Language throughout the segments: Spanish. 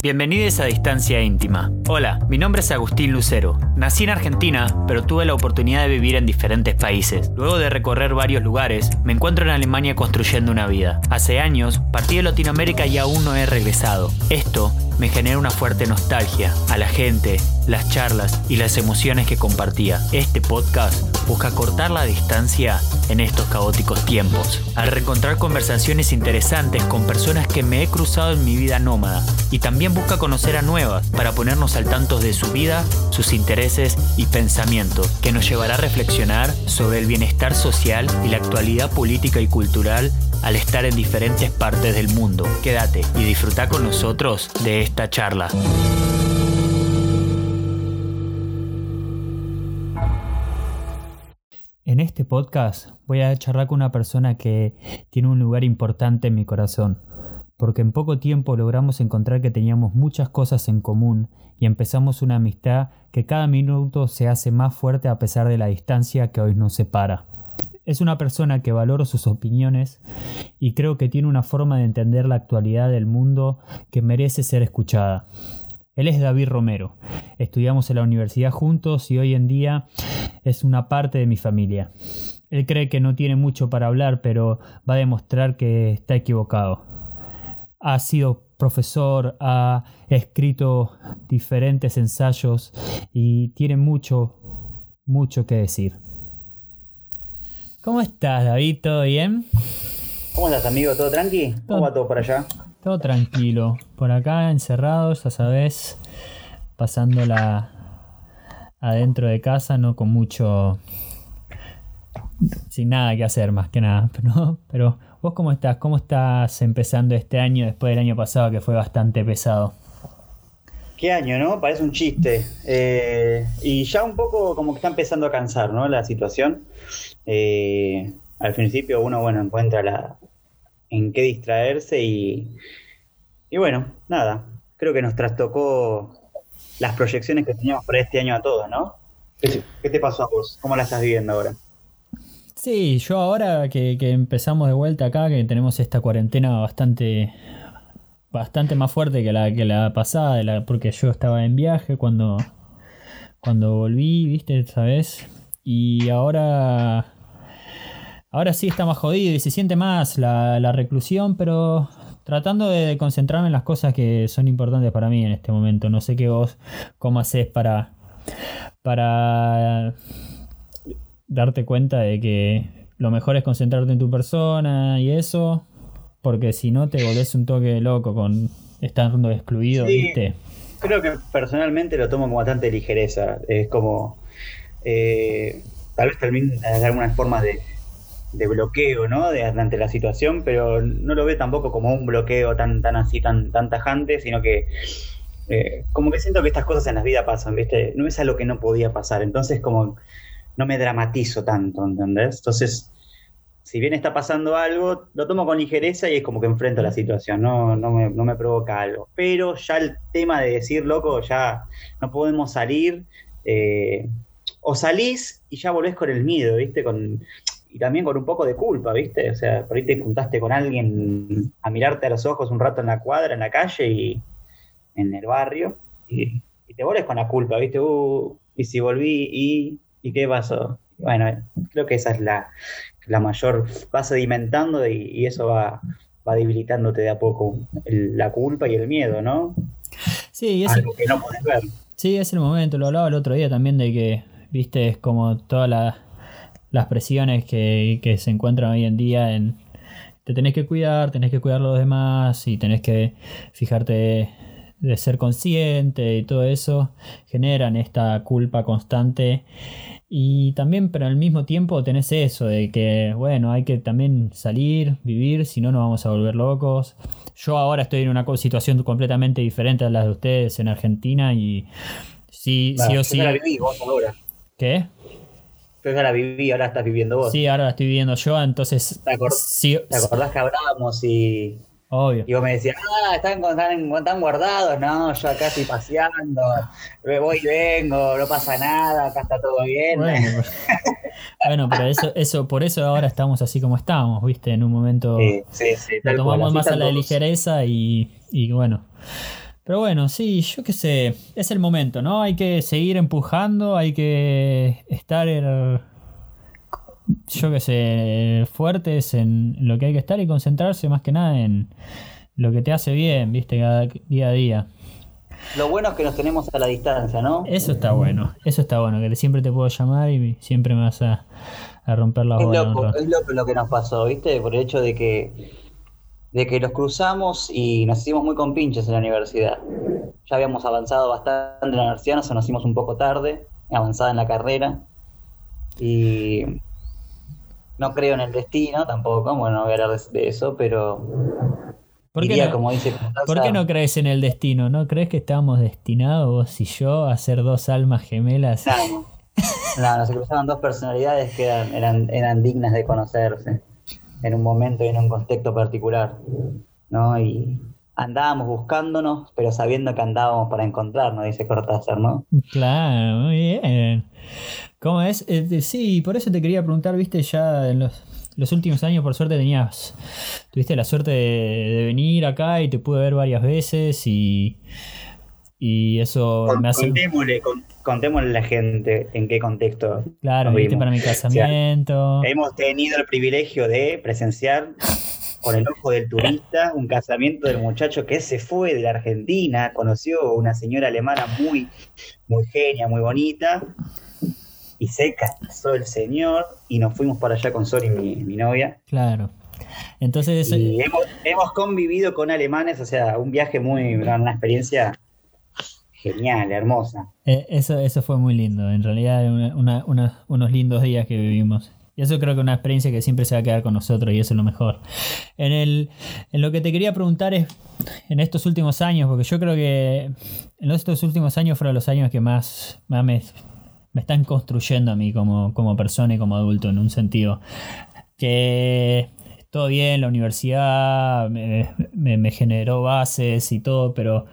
Bienvenidos a Distancia Íntima. Hola, mi nombre es Agustín Lucero. Nací en Argentina, pero tuve la oportunidad de vivir en diferentes países. Luego de recorrer varios lugares, me encuentro en Alemania construyendo una vida. Hace años, partí de Latinoamérica y aún no he regresado. Esto me genera una fuerte nostalgia a la gente, las charlas y las emociones que compartía. Este podcast busca cortar la distancia en estos caóticos tiempos, al reencontrar conversaciones interesantes con personas que me he cruzado en mi vida nómada y también busca conocer a nuevas para ponernos al tanto de su vida, sus intereses y pensamientos, que nos llevará a reflexionar sobre el bienestar social y la actualidad política y cultural al estar en diferentes partes del mundo. Quédate y disfruta con nosotros de esta charla. En este podcast voy a charlar con una persona que tiene un lugar importante en mi corazón, porque en poco tiempo logramos encontrar que teníamos muchas cosas en común y empezamos una amistad que cada minuto se hace más fuerte a pesar de la distancia que hoy nos separa. Es una persona que valoro sus opiniones y creo que tiene una forma de entender la actualidad del mundo que merece ser escuchada. Él es David Romero. Estudiamos en la universidad juntos y hoy en día es una parte de mi familia. Él cree que no tiene mucho para hablar, pero va a demostrar que está equivocado. Ha sido profesor, ha escrito diferentes ensayos y tiene mucho, mucho que decir. ¿Cómo estás, David? ¿Todo bien? ¿Cómo estás, amigo? ¿Todo tranqui? ¿Cómo va todo por allá? Todo tranquilo. Por acá, encerrados, ya sabes, pasándola adentro de casa, no con mucho. sin nada que hacer, más que nada. Pero, pero vos, ¿cómo estás? ¿Cómo estás empezando este año después del año pasado que fue bastante pesado? Qué año, ¿no? Parece un chiste. Eh, y ya un poco como que está empezando a cansar, ¿no? La situación. Eh, al principio uno, bueno, encuentra la, en qué distraerse y, y bueno, nada, creo que nos trastocó las proyecciones que teníamos para este año a todos, ¿no? ¿Qué, te pasó a vos? ¿Cómo la estás viviendo ahora? Sí, yo ahora que, empezamos de vuelta acá, que tenemos esta cuarentena bastante bastante más fuerte que la que la pasada, porque yo estaba en viaje cuando cuando volví, ¿viste? ¿Sabes? Y ahora Ahora sí está más jodido y se siente más la, reclusión, pero tratando de concentrarme en las cosas que son importantes para mí en este momento. No sé qué vos, cómo haces para, para darte cuenta de que lo mejor es concentrarte en tu persona y eso, porque si no te volvés un toque loco con estando excluido, ¿viste? Creo que personalmente lo tomo con bastante ligereza. Es como. Eh, tal vez también hay algunas formas de de bloqueo, ¿no? De, ante la situación, pero no lo ve tampoco como un bloqueo tan, tan así, tan, tan tajante, sino que eh, como que siento que estas cosas en la vida pasan, ¿viste? No es algo que no podía pasar, entonces como no me dramatizo tanto, ¿entendés? Entonces, si bien está pasando algo, lo tomo con ligereza y es como que enfrento la situación, no, no, me, no me provoca algo. Pero ya el tema de decir, loco, ya no podemos salir, eh, o salís y ya volvés con el miedo, ¿viste? Con, y también con un poco de culpa, ¿viste? O sea, por ahí te juntaste con alguien a mirarte a los ojos un rato en la cuadra, en la calle y en el barrio, y, te vuelves con la culpa, ¿viste? Uh, y si volví, y, ¿y qué pasó? Bueno, creo que esa es la, la mayor, vas sedimentando y, y eso va, va debilitándote de a poco la culpa y el miedo, ¿no? Sí, es Algo que no puedes ver. Sí, es el momento, lo hablaba el otro día también de que, viste, es como toda la las presiones que, que se encuentran hoy en día en te tenés que cuidar, tenés que cuidar a los demás y tenés que fijarte de ser consciente y todo eso generan esta culpa constante y también pero al mismo tiempo tenés eso de que bueno hay que también salir vivir si no nos vamos a volver locos yo ahora estoy en una situación completamente diferente a la de ustedes en Argentina y sí sí o sí ¿qué? Yo ya la viví, ahora estás viviendo vos. Sí, ahora la estoy viviendo yo, entonces. ¿Te, acordás que hablábamos y. Obvio. Y vos me decías, ah, están, están, guardados, no, yo acá estoy paseando, me voy y vengo, no pasa nada, acá está todo bien. Bueno, pero eso, eso, por eso ahora estamos así como estamos, viste, en un momento sí, sí, sí, lo tomamos más a la ligereza y, y bueno. Pero bueno, sí, yo qué sé, es el momento, ¿no? Hay que seguir empujando, hay que estar, yo qué sé, fuertes en lo que hay que estar y concentrarse más que nada en lo que te hace bien, viste, cada día a día. Lo bueno es que nos tenemos a la distancia, ¿no? Eso está bueno, eso está bueno, que siempre te puedo llamar y siempre me vas a, romper la es loco, es loco lo que nos pasó, ¿viste? Por el hecho de que, de que los cruzamos y nos hicimos muy compinches en la universidad. Ya habíamos avanzado bastante en la universidad, nos conocimos un poco tarde, avanzada en la carrera. Y no creo en el destino tampoco, bueno, no voy a hablar de eso, pero ¿Por qué, no, como dice ¿Por qué no crees en el destino? ¿No crees que estábamos destinados, vos y yo, a ser dos almas gemelas? No, no, se cruzaban dos personalidades que eran, eran, dignas de conocerse en un momento y en un contexto particular. ¿no? Y andábamos buscándonos, pero sabiendo que andábamos para encontrarnos, dice Cortázar, ¿no? Claro, muy bien. ¿Cómo es? Eh, sí, por eso te quería preguntar, viste, ya en los los últimos años, por suerte, tenías. Tuviste la suerte de, venir acá y te pude ver varias veces y. Y eso me hace. Contémosle, a la gente en qué contexto. Claro, viste para mi casamiento. hemos tenido el privilegio de presenciar con el ojo del turista un casamiento del muchacho que se fue de la Argentina, conoció una señora alemana muy, muy genia, muy bonita, y se casó el señor y nos fuimos para allá con Sori, mi, mi novia. Claro. Entonces. Y hemos, convivido con alemanes, o sea, un viaje muy. una experiencia genial, hermosa. Eh, eso, eso fue muy lindo, en realidad, unos lindos días que vivimos. Y eso creo que es una experiencia que siempre se va a quedar con nosotros y eso es lo mejor. En, el, en lo que te quería preguntar es, en estos últimos años, porque yo creo que en estos últimos años fueron los años que más, me, me están construyendo a mí como, como persona y como adulto en un sentido. Que todo bien, la universidad me, generó bases y todo, pero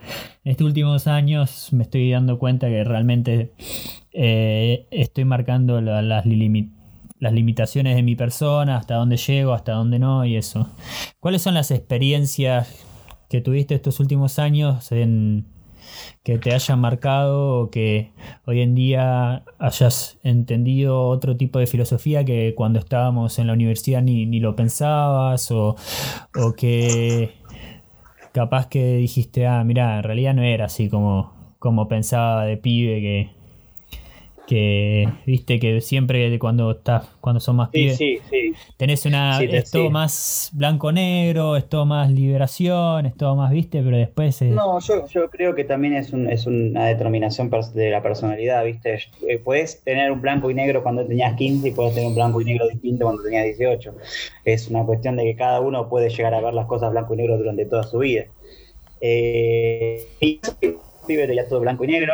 en estos últimos años me estoy dando cuenta que realmente eh, estoy marcando las, las limitaciones de mi persona, hasta dónde llego, hasta dónde no y eso. ¿Cuáles son las experiencias que tuviste estos últimos años en, que te haya marcado o que hoy en día hayas entendido otro tipo de filosofía que cuando estábamos en la universidad ni, ni lo pensabas o, o que capaz que dijiste, ah, mira, en realidad no era así como, como pensaba de pibe que, que viste que siempre cuando estás cuando son más pibes tenés una es todo más blanco negro es todo más liberación es todo más viste pero después no yo, yo creo que también es, un, es una determinación de la personalidad viste. Eh, puedes tener un blanco y negro cuando tenías 15 y puedes tener un blanco y negro distinto cuando tenías 18 es una cuestión de que cada uno puede llegar a ver las cosas blanco y negro durante toda su vida. Eh, y pibe ya todo blanco y negro.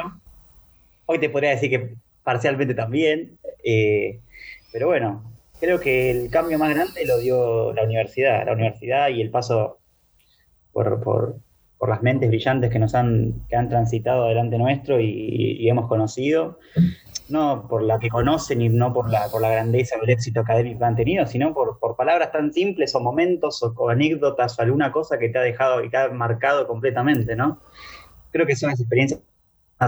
Hoy te podría decir que parcialmente también. Eh, pero bueno, creo que el cambio más grande lo dio la universidad, la universidad y el paso por, por, las mentes brillantes que nos han, que han transitado delante nuestro y, hemos conocido, no por la que conocen y no por la, por la grandeza o el éxito académico que han tenido, sino por, por palabras tan simples o momentos o, anécdotas o alguna cosa que te ha dejado y te ha marcado completamente, ¿no? Creo que son las experiencias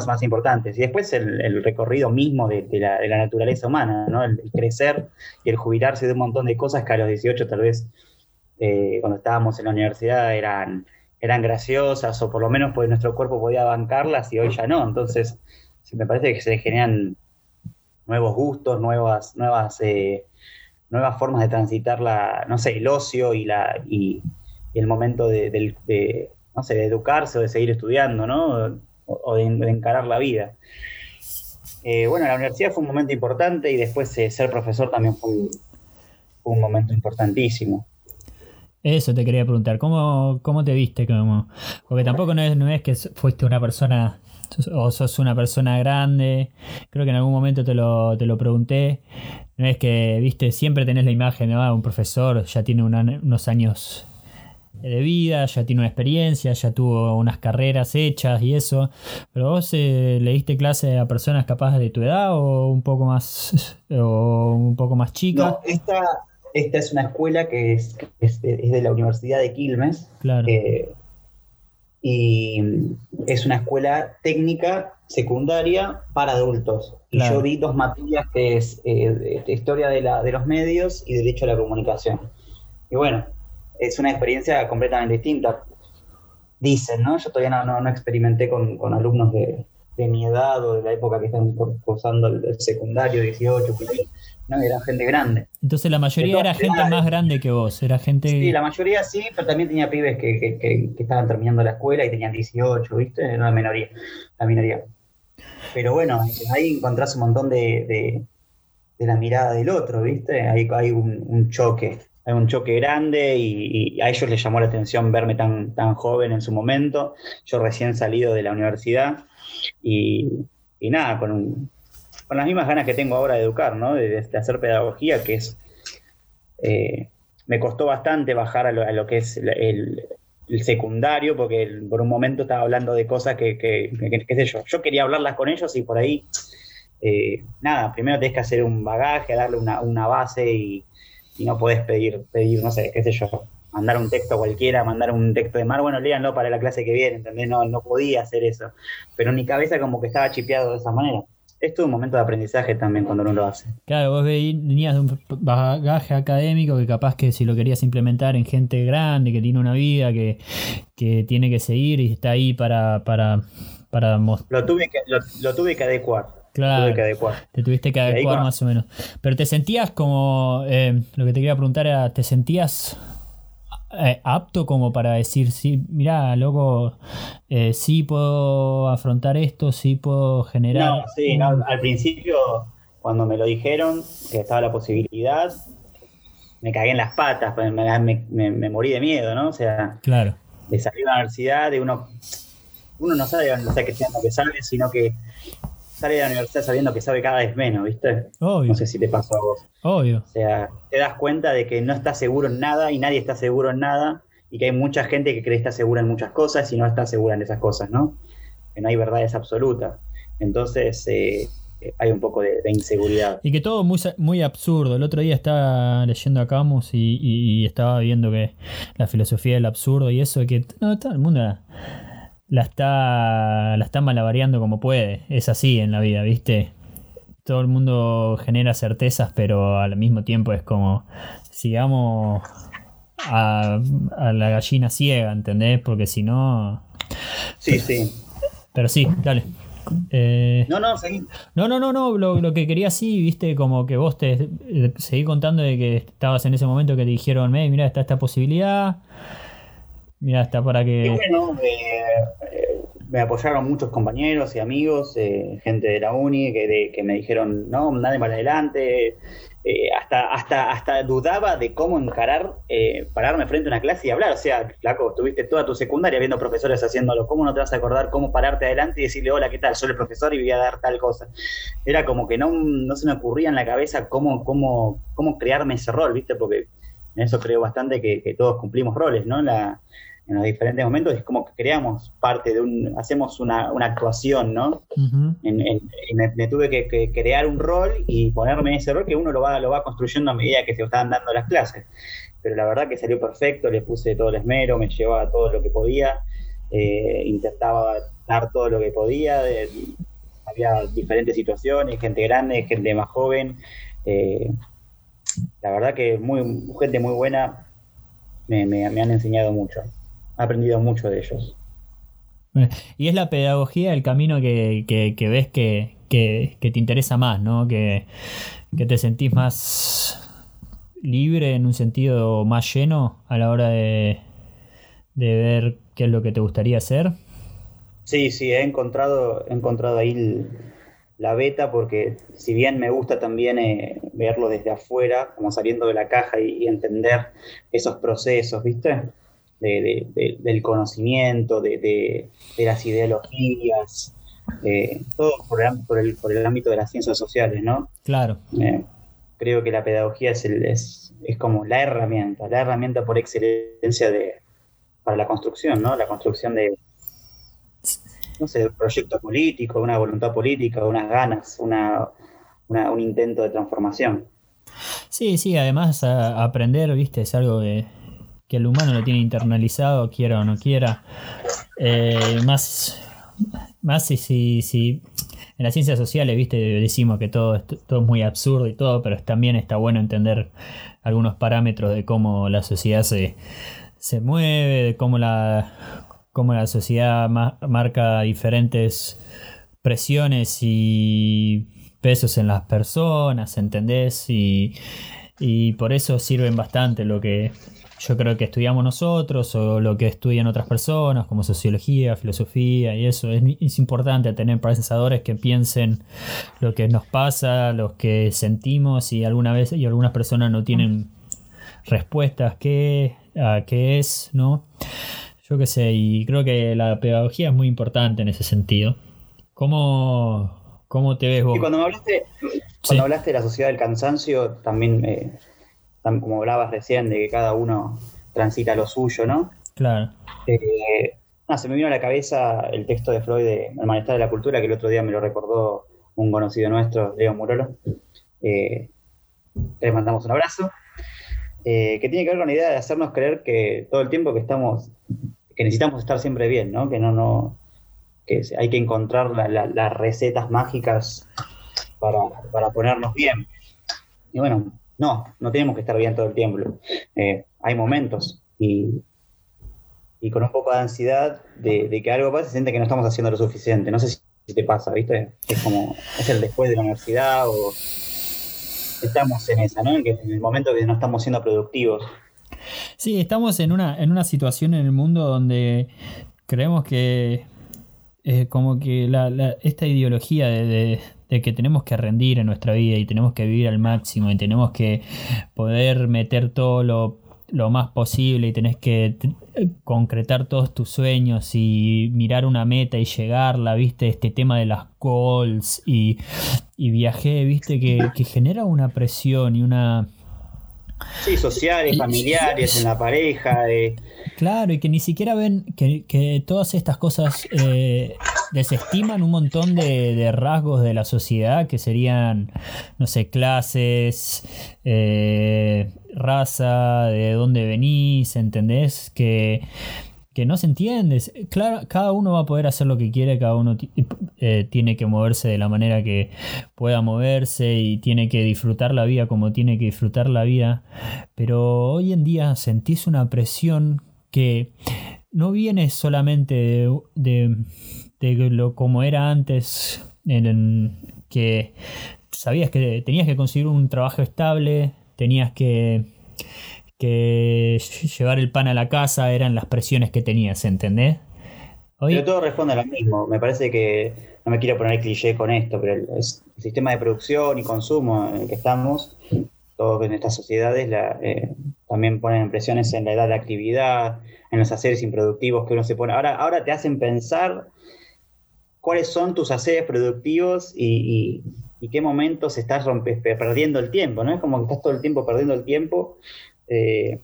más, importantes. Y después el, recorrido mismo de, la, naturaleza humana, ¿no? El, crecer y el jubilarse de un montón de cosas que a los 18 tal vez eh, cuando estábamos en la universidad eran, eran graciosas o por lo menos pues nuestro cuerpo podía bancarlas y hoy ya no. Entonces me parece que se generan nuevos gustos, nuevas, nuevas, eh, nuevas formas de transitar la, no sé, el ocio y, la, y, el momento de, no sé, de educarse o de seguir estudiando, ¿no? O, de, encarar la vida. Eh, bueno, la universidad fue un momento importante y después eh, ser profesor también fue un, momento importantísimo. Eso te quería preguntar, ¿cómo, cómo te viste? Como, porque tampoco no es, no es que fuiste una persona o sos una persona grande, creo que en algún momento te lo, te lo pregunté, no es que, viste, siempre tenés la imagen de un profesor, ya tiene unos años de vida, ya tiene una experiencia, ya tuvo unas carreras hechas y eso. Pero vos eh, le diste clase a personas capaces de tu edad o un poco más o un poco más chicas. No, esta, es una escuela que es, de, la Universidad de Quilmes. Claro. Eh, y es una escuela técnica secundaria para adultos. Y yo vi dos materias que es eh, historia de, la, de los medios y derecho a la comunicación. Y bueno, es una experiencia completamente distinta. Dicen, ¿no? Yo todavía no, no, experimenté con, con alumnos de, de, mi edad o de la época que están cursando el, secundario, 18, no, era gente grande. Entonces la mayoría era gente más grande que vos, era gente... Sí, la mayoría sí, pero también tenía pibes que, que, que, estaban terminando la escuela y tenían 18, ¿viste? Era la minoría, la minoría. Pero bueno, ahí encontrás un montón de, de, la mirada del otro, ¿viste? Ahí hay un, choque, hay un choque grande y, a ellos les llamó la atención verme tan, tan joven en su momento. Yo recién salido de la universidad y, nada, con, con las mismas ganas que tengo ahora de educar, ¿no? De, hacer pedagogía, que es... Eh, me costó bastante bajar a lo, que es el, el secundario, porque por un momento estaba hablando de cosas que, que, qué sé yo, yo quería hablarlas con ellos y por ahí, eh, nada, primero tenés que hacer un bagaje, darle una, una base y, no podés pedir, pedir, no sé, qué sé yo, mandar un texto cualquiera, mandar un texto de mar, bueno, léanlo para la clase que viene, ¿entendés? No, no podía hacer eso, pero mi cabeza como que estaba chipeado de esa manera es todo un momento de aprendizaje también cuando uno lo hace. Claro, vos venías de un bagaje académico que capaz que si lo querías implementar en gente grande, que tiene una vida, que, tiene que seguir y está ahí para, para, para. Lo tuve que, lo, tuve que adecuar. Claro, te tuviste que adecuar más o menos. Pero te sentías como, eh, lo que te quería preguntar era, ¿te sentías eh, apto como para decir, sí, mira, loco, eh, sí puedo afrontar esto, sí puedo generar... No, sí, al principio, cuando me lo dijeron, que estaba la posibilidad, me cagué en las patas, pues, me, morí de miedo, ¿no? O sea, claro. de salir de la universidad, de uno, uno no sabe, no qué sea lo que sabe, sino que sale de la universidad sabiendo que sabe cada vez menos, ¿viste? Obvio. No sé si te pasó a vos. Obvio. O sea, te das cuenta de que no estás seguro en nada y nadie está seguro en nada y que hay mucha gente que cree estar segura en muchas cosas y no está segura en esas cosas, ¿no? Que no hay verdades absolutas. Entonces, eh, hay un poco de, inseguridad. Y que todo muy, muy absurdo. El otro día estaba leyendo a Camus y, estaba viendo que la filosofía del absurdo y eso, que no, todo el mundo la está, la está malabareando como puede. Es así en la vida, ¿viste? Todo el mundo genera certezas, pero al mismo tiempo es como, sigamos a, la gallina ciega, ¿entendés? Porque si no... Sí, sí. Pero sí, dale. Eh, no, no, seguí. No, no, no, no. Lo, que quería sí, viste, como que vos te seguí contando de que estabas en ese momento que te dijeron, mira, está esta posibilidad. Mira, está para que. Y bueno, eh, me apoyaron muchos compañeros y amigos, eh, gente de la uni, que, que me dijeron, no, nadie para adelante. Eh, hasta, hasta, hasta dudaba de cómo encarar, pararme frente a una clase y hablar. O sea, flaco, tuviste toda tu secundaria viendo profesores haciéndolo. ¿Cómo no te vas a acordar cómo pararte adelante y decirle, hola, ¿qué tal? Soy el profesor y voy a dar tal cosa? Era como que no, no se me ocurría en la cabeza cómo, cómo, cómo crearme ese rol, ¿viste? Porque en eso creo bastante que, que todos cumplimos roles, ¿no? La, en los diferentes momentos, es como que creamos parte de un, hacemos una, actuación, ¿no? me, tuve que, crear un rol y ponerme en ese rol que uno lo va, lo va construyendo a medida que se estaban dando las clases. Pero la verdad que salió perfecto, le puse todo el esmero, me llevaba todo lo que podía, eh, intentaba dar todo lo que podía, había diferentes situaciones, gente grande, gente más joven. Eh, la verdad que muy, gente muy buena, me, me han enseñado mucho aprendido mucho de ellos. Y es la pedagogía el camino que, ves que, te interesa más, ¿no? Que, te sentís más libre en un sentido más lleno a la hora de, ver qué es lo que te gustaría hacer. Sí, sí, he encontrado, he encontrado ahí la beta porque si bien me gusta también eh, verlo desde afuera, como saliendo de la caja y entender esos procesos, ¿viste? Del conocimiento, de, las ideologías, eh, todo por el, por, el, ámbito de las ciencias sociales, ¿no? Claro. Eh, creo que la pedagogía es, es, es, como la herramienta, la herramienta por excelencia de, para la construcción, ¿no? La construcción de, no sé, un proyecto político, una voluntad política, unas ganas, una, un intento de transformación. Sí, sí, además aprender, viste, es algo de que el humano lo tiene internalizado, quiera o no quiera. eh, más, más si, si, si en las ciencias sociales, viste, decimos que todo, todo es muy absurdo y todo, pero también está bueno entender algunos parámetros de cómo la sociedad se, se mueve, de cómo la, cómo la sociedad ma- marca diferentes presiones y pesos en las personas, ¿entendés? Y, y por eso sirven bastante lo que yo creo que estudiamos nosotros o lo que estudian otras personas como sociología, filosofía y eso. Es, es importante tener pensadores que piensen lo que nos pasa, lo que sentimos y alguna vez y algunas personas no tienen respuestas qué, a qué es, ¿no? Yo qué sé, y creo que la pedagogía es muy importante en ese sentido. ¿Cómo, cómo te ves vos? Y cuando me hablaste, cuando Sí. hablaste de la sociedad del cansancio, también, eh, tam- como hablabas recién, de que cada uno transita lo suyo, ¿no? Claro. Eh, se me vino a la cabeza el texto de Freud de El malestar de la cultura, que el otro día me lo recordó un conocido nuestro, Leo Murolo. Eh, le mandamos un abrazo. Eh, que tiene que ver con la idea de hacernos creer que todo el tiempo que estamos, que necesitamos estar siempre bien, ¿no? Que no, no, que hay que encontrar la- la- las recetas mágicas para, para ponernos bien. Y bueno, no, no tenemos que estar bien todo el tiempo. Eh, hay momentos y, y con un poco de ansiedad de, que algo pase, se siente que no estamos haciendo lo suficiente. No sé si, te pasa, ¿viste? Es como, es el después de la universidad o estamos en esa, ¿no? En, que, en el momento que no estamos siendo productivos. Sí, estamos en una, en una situación en el mundo donde creemos que eh, como que esta ideología de, de- de que tenemos que rendir en nuestra vida y tenemos que vivir al máximo y tenemos que poder meter todo lo, lo más posible y tenés que t- concretar todos tus sueños y mirar una meta y llegarla, viste, este tema de las goals y, y viajé, viste, que, que genera una presión y una... Sí, sociales, familiares, en la pareja. eh, Claro, y que ni siquiera ven que, que todas estas cosas eh, desestiman un montón de, de rasgos de la sociedad que serían, no sé, clases, eh, raza, de dónde venís, ¿entendés? Que, que no se entiende. Claro, cada uno va a poder hacer lo que quiere, cada uno eh, tiene que moverse de la manera que pueda moverse y tiene que disfrutar la vida como tiene que disfrutar la vida. Pero hoy en día sentís una presión que no viene solamente de, de- de lo como era antes, en, que sabías que tenías que conseguir un trabajo estable, tenías que, que llevar el pan a la casa, eran las presiones que tenías, ¿entendés? Pero todo responde a lo mismo. Me parece que, no me quiero poner cliché con esto, pero el, sistema de producción y consumo en el que estamos, todos en estas sociedades, eh, también ponen presiones en la edad de actividad, en los haceres improductivos que uno se pone. Ahora, ahora te hacen pensar cuáles son tus haceres productivos y, y- y qué momentos estás rompe- perdiendo el tiempo, ¿no? Es como que estás todo el tiempo perdiendo el tiempo. eh,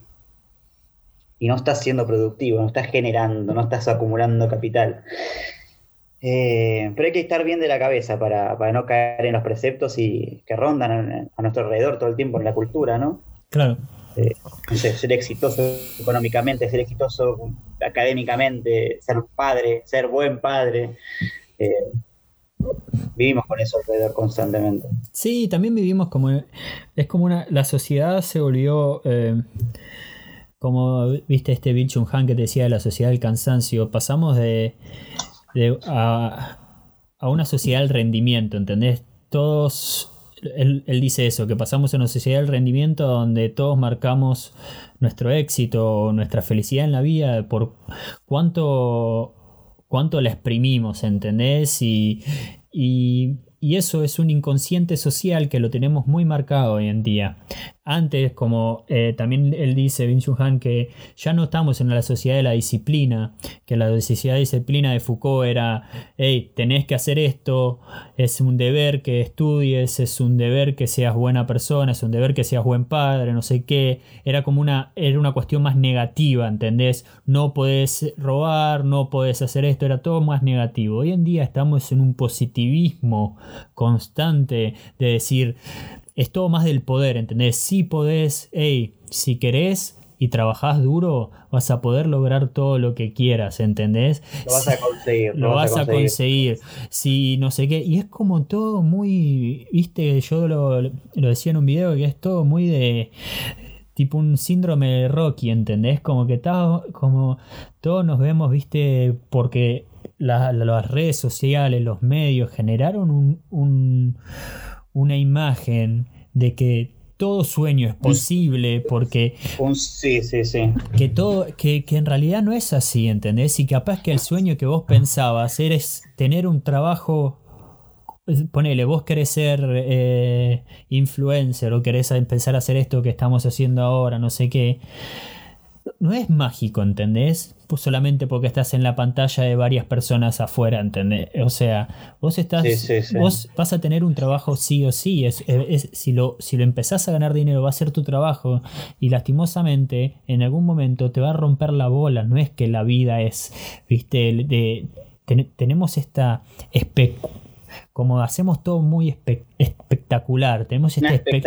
y no estás siendo productivo, no estás generando, no estás acumulando capital. Eh, pero hay que estar bien de la cabeza para, para no caer en los preceptos y que rondan a, a nuestro alrededor todo el tiempo en la cultura, ¿no? claro. Eh, ser exitoso económicamente, ser exitoso académicamente, ser padre, ser buen padre. Vivimos con eso alrededor constantemente. Sí, también vivimos como. Es como una. La sociedad se volvió. eh, como viste este Bill Chung Han que te decía de la sociedad del cansancio. Pasamos de. de- a, a una sociedad del rendimiento, ¿entendés? Todos. Él, él dice eso, que pasamos a una sociedad del rendimiento donde todos marcamos nuestro éxito, nuestra felicidad en la vida por cuánto cuánto la exprimimos, ¿entendés? Y, y, y eso es un inconsciente social que lo tenemos muy marcado hoy en día. Antes, como eh, también él dice, Bin Han, que ya no estamos en la sociedad de la disciplina, que la sociedad de disciplina de Foucault era, hey, tenés que hacer esto, es un deber que estudies, es un deber que seas buena persona, es un deber que seas buen padre, no sé qué. Era como una, era una cuestión más negativa, ¿entendés? No podés robar, no podés hacer esto, era todo más negativo. Hoy en día estamos en un positivismo constante de decir, es todo más del poder, ¿entendés? Si podés, hey, si querés y trabajás duro, vas a poder lograr todo lo que quieras, ¿entendés? Lo vas a conseguir. Lo, vas, a conseguir. Si no sé qué. Y es como todo muy. Viste, yo lo, lo decía en un video que es todo muy de tipo un síndrome de Rocky, ¿entendés? Como que como todos nos vemos, viste, porque las redes sociales, los medios generaron un, una imagen de que todo sueño es posible porque sí, sí, sí. que todo que, que, en realidad no es así ¿entendés? y capaz que el sueño que vos pensabas es tener un trabajo ponele, vos querés ser eh, influencer o querés empezar a hacer esto que estamos haciendo ahora, no sé qué, no es mágico, ¿entendés? Pues solamente porque estás en la pantalla de varias personas afuera, ¿entendés? O sea, vos estás. Vos vas a tener un trabajo sí o sí. Es, si, lo, si lo empezás a ganar dinero, va a ser tu trabajo. Y lastimosamente, en algún momento te va a romper la bola. No es que la vida es. Viste, de, tenemos esta como hacemos todo muy espectacular, tenemos este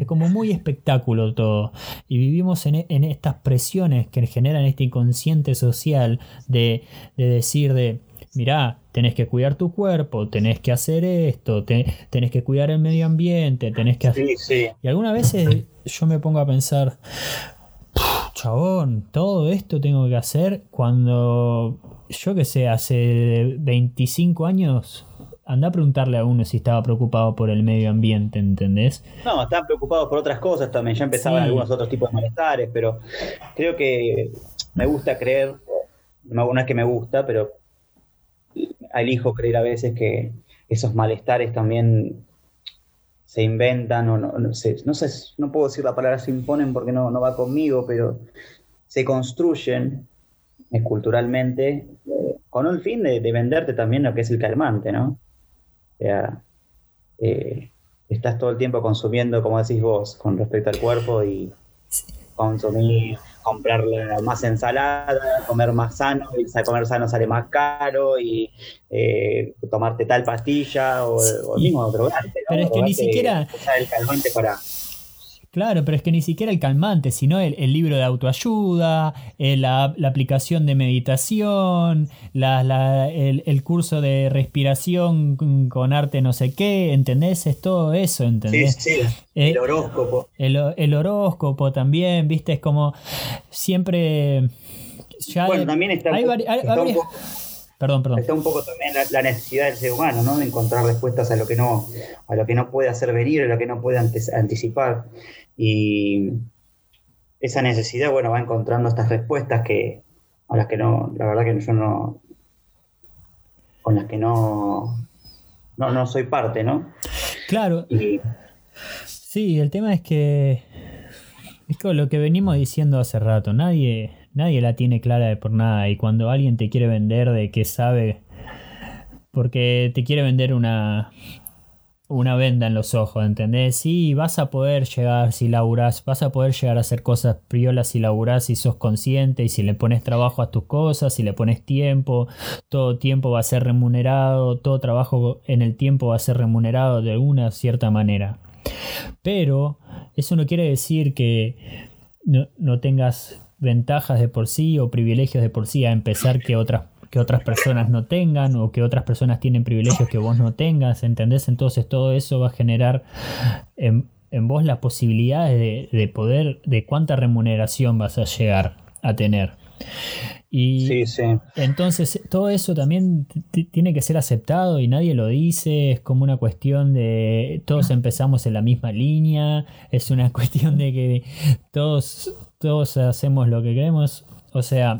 es como muy espectáculo todo. Y vivimos en, estas presiones que generan este inconsciente social de, decir de mirá, tenés que cuidar tu cuerpo, tenés que hacer esto, tenés que cuidar el medio ambiente, tenés que hacer... Y algunas veces yo me pongo a pensar, chabón, todo esto tengo que hacer cuando, yo que sé, hace 25 años anda a preguntarle a uno si estaba preocupado por el medio ambiente, ¿entendés? No, estaban preocupados por otras cosas también, ya empezaban algunos otros tipos de malestares, pero creo que me gusta creer, no es que me gusta, pero elijo creer a veces que esos malestares también se inventan o no, no sé, no sé, no puedo decir la palabra se imponen porque no, no va conmigo, pero se construyen culturalmente eh, con un fin de, de, venderte también lo que es el calmante, ¿no? Sea, eh, estás todo el tiempo consumiendo, como decís vos, con respecto al cuerpo y consumir, comprar más ensalada, comer más sano, y comer sano sale más caro y eh, tomarte tal pastilla o, o mismo drogarte. Pero es que ni siquiera... el calmante para Claro, pero es que ni siquiera el calmante, sino el, libro de autoayuda, eh, la, aplicación de meditación, el, curso de respiración con arte no sé qué, ¿entendés? Es todo eso, ¿entendés? Sí, sí, eh, el horóscopo. El, horóscopo también, ¿viste? Es como siempre... bueno, también está, Perdón, perdón. Está un poco también la, necesidad del ser humano, ¿no? De encontrar respuestas a lo que no, a lo que no puede hacer venir, a lo que no puede anticipar. Y esa necesidad, bueno, va encontrando estas respuestas que a las que no, la verdad que yo no, con las que no, no, soy parte, ¿no? Claro. Sí, el tema es que es como lo que venimos diciendo hace rato, nadie, nadie la tiene clara de por nada y cuando alguien te quiere vender de que sabe, porque te quiere vender una, una venda en los ojos, ¿entendés? Sí, vas a poder llegar si laburás, vas a poder llegar a hacer cosas priolas si laburás y sos consciente y si le pones trabajo a tus cosas, si le pones tiempo, todo tiempo va a ser remunerado, todo trabajo en el tiempo va a ser remunerado de alguna cierta manera. Pero eso no quiere decir que no, no tengas ventajas de por sí o privilegios de por sí a empezar que otras que otras personas no tengan o que otras personas tienen privilegios que vos no tengas, ¿entendés? Entonces todo eso va a generar en, vos la posibilidad de, poder, de cuánta remuneración vas a llegar a tener. Y sí, sí. entonces todo eso también tiene que ser aceptado y nadie lo dice, es como una cuestión de todos empezamos en la misma línea, es una cuestión de que todos, todos hacemos lo que queremos, o sea,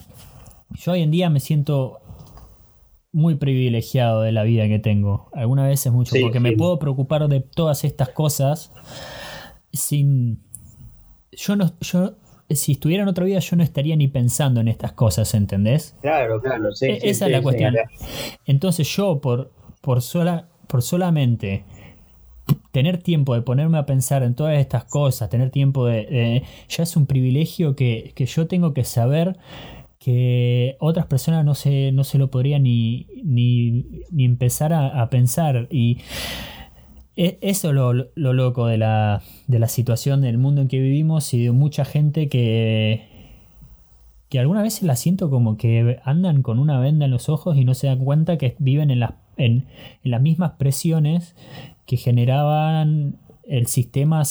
yo hoy en día me siento muy privilegiado de la vida que tengo. Algunas veces mucho, porque me puedo preocupar de todas estas cosas sin. Yo no. Yo, si estuviera en otra vida, yo no estaría ni pensando en estas cosas, ¿entendés? Claro, claro, sí. E-, esa es la cuestión. Entonces, yo, por, por, sola, por solamente tener tiempo de ponerme a pensar en todas estas cosas, tener tiempo de. ya es un privilegio que, que yo tengo que saber que otras personas no se, no se lo podrían ni, ni, empezar a, pensar. Y, e, eso es lo, lo, loco de la, de la situación del mundo en que vivimos y de mucha gente que, que alguna vez la siento como que andan con una venda en los ojos y no se dan cuenta que viven en las, en, las mismas presiones que generaban el sistema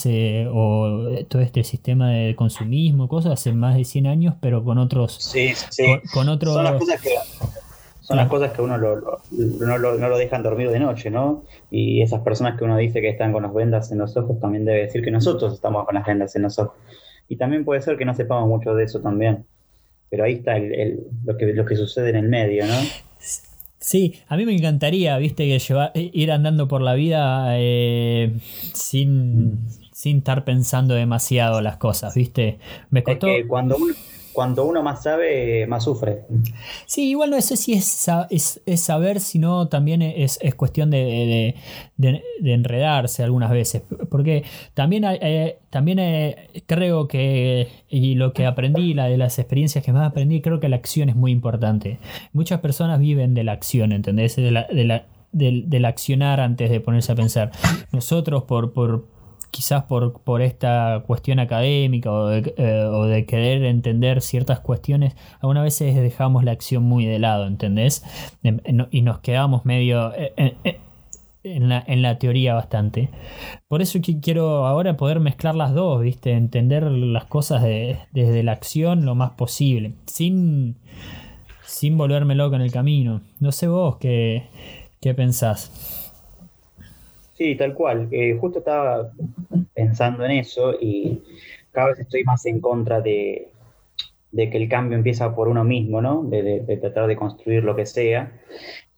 o todo este sistema de consumismo, cosas hace más de 100 años, pero con otros... Sí, sí. Con, otros son las cosas que, son las cosas que uno lo, no, lo, no, lo, dejan dormido de noche, ¿no? Y esas personas que uno dice que están con las vendas en los ojos, también debe decir que nosotros estamos con las vendas en los ojos. Y también puede ser que no sepamos mucho de eso también. Pero ahí está el, lo, que, lo que sucede en el medio, ¿no? Sí, a mí me encantaría, viste, que llevar, ir andando por la vida eh, sin, sin estar pensando demasiado las cosas, viste. Me costó... que cuando uno, cuando uno más sabe, más sufre. Sí, igual no sé si es, es, saber, sino también es, cuestión de, enredarse algunas veces. Porque también, eh, también eh, creo que, y lo que aprendí, la de las experiencias que más aprendí, creo que la acción es muy importante. Muchas personas viven de la acción, ¿entendés? De la, del, accionar antes de ponerse a pensar. Nosotros, por, por, quizás por, por esta cuestión académica o de, eh, o de, querer entender ciertas cuestiones, algunas veces dejamos la acción muy de lado, ¿entendés? Em, y nos quedamos medio eh, en, la, en la teoría bastante. Por eso que quiero ahora poder mezclar las dos, ¿viste? Entender las cosas desde la acción lo más posible, sin, sin volverme loco en el camino. No sé vos qué, qué pensás. Sí, tal cual. Eh, justo estaba pensando en eso y cada vez estoy más en contra de, que el cambio empieza por uno mismo, ¿no? De, tratar de construir lo que sea.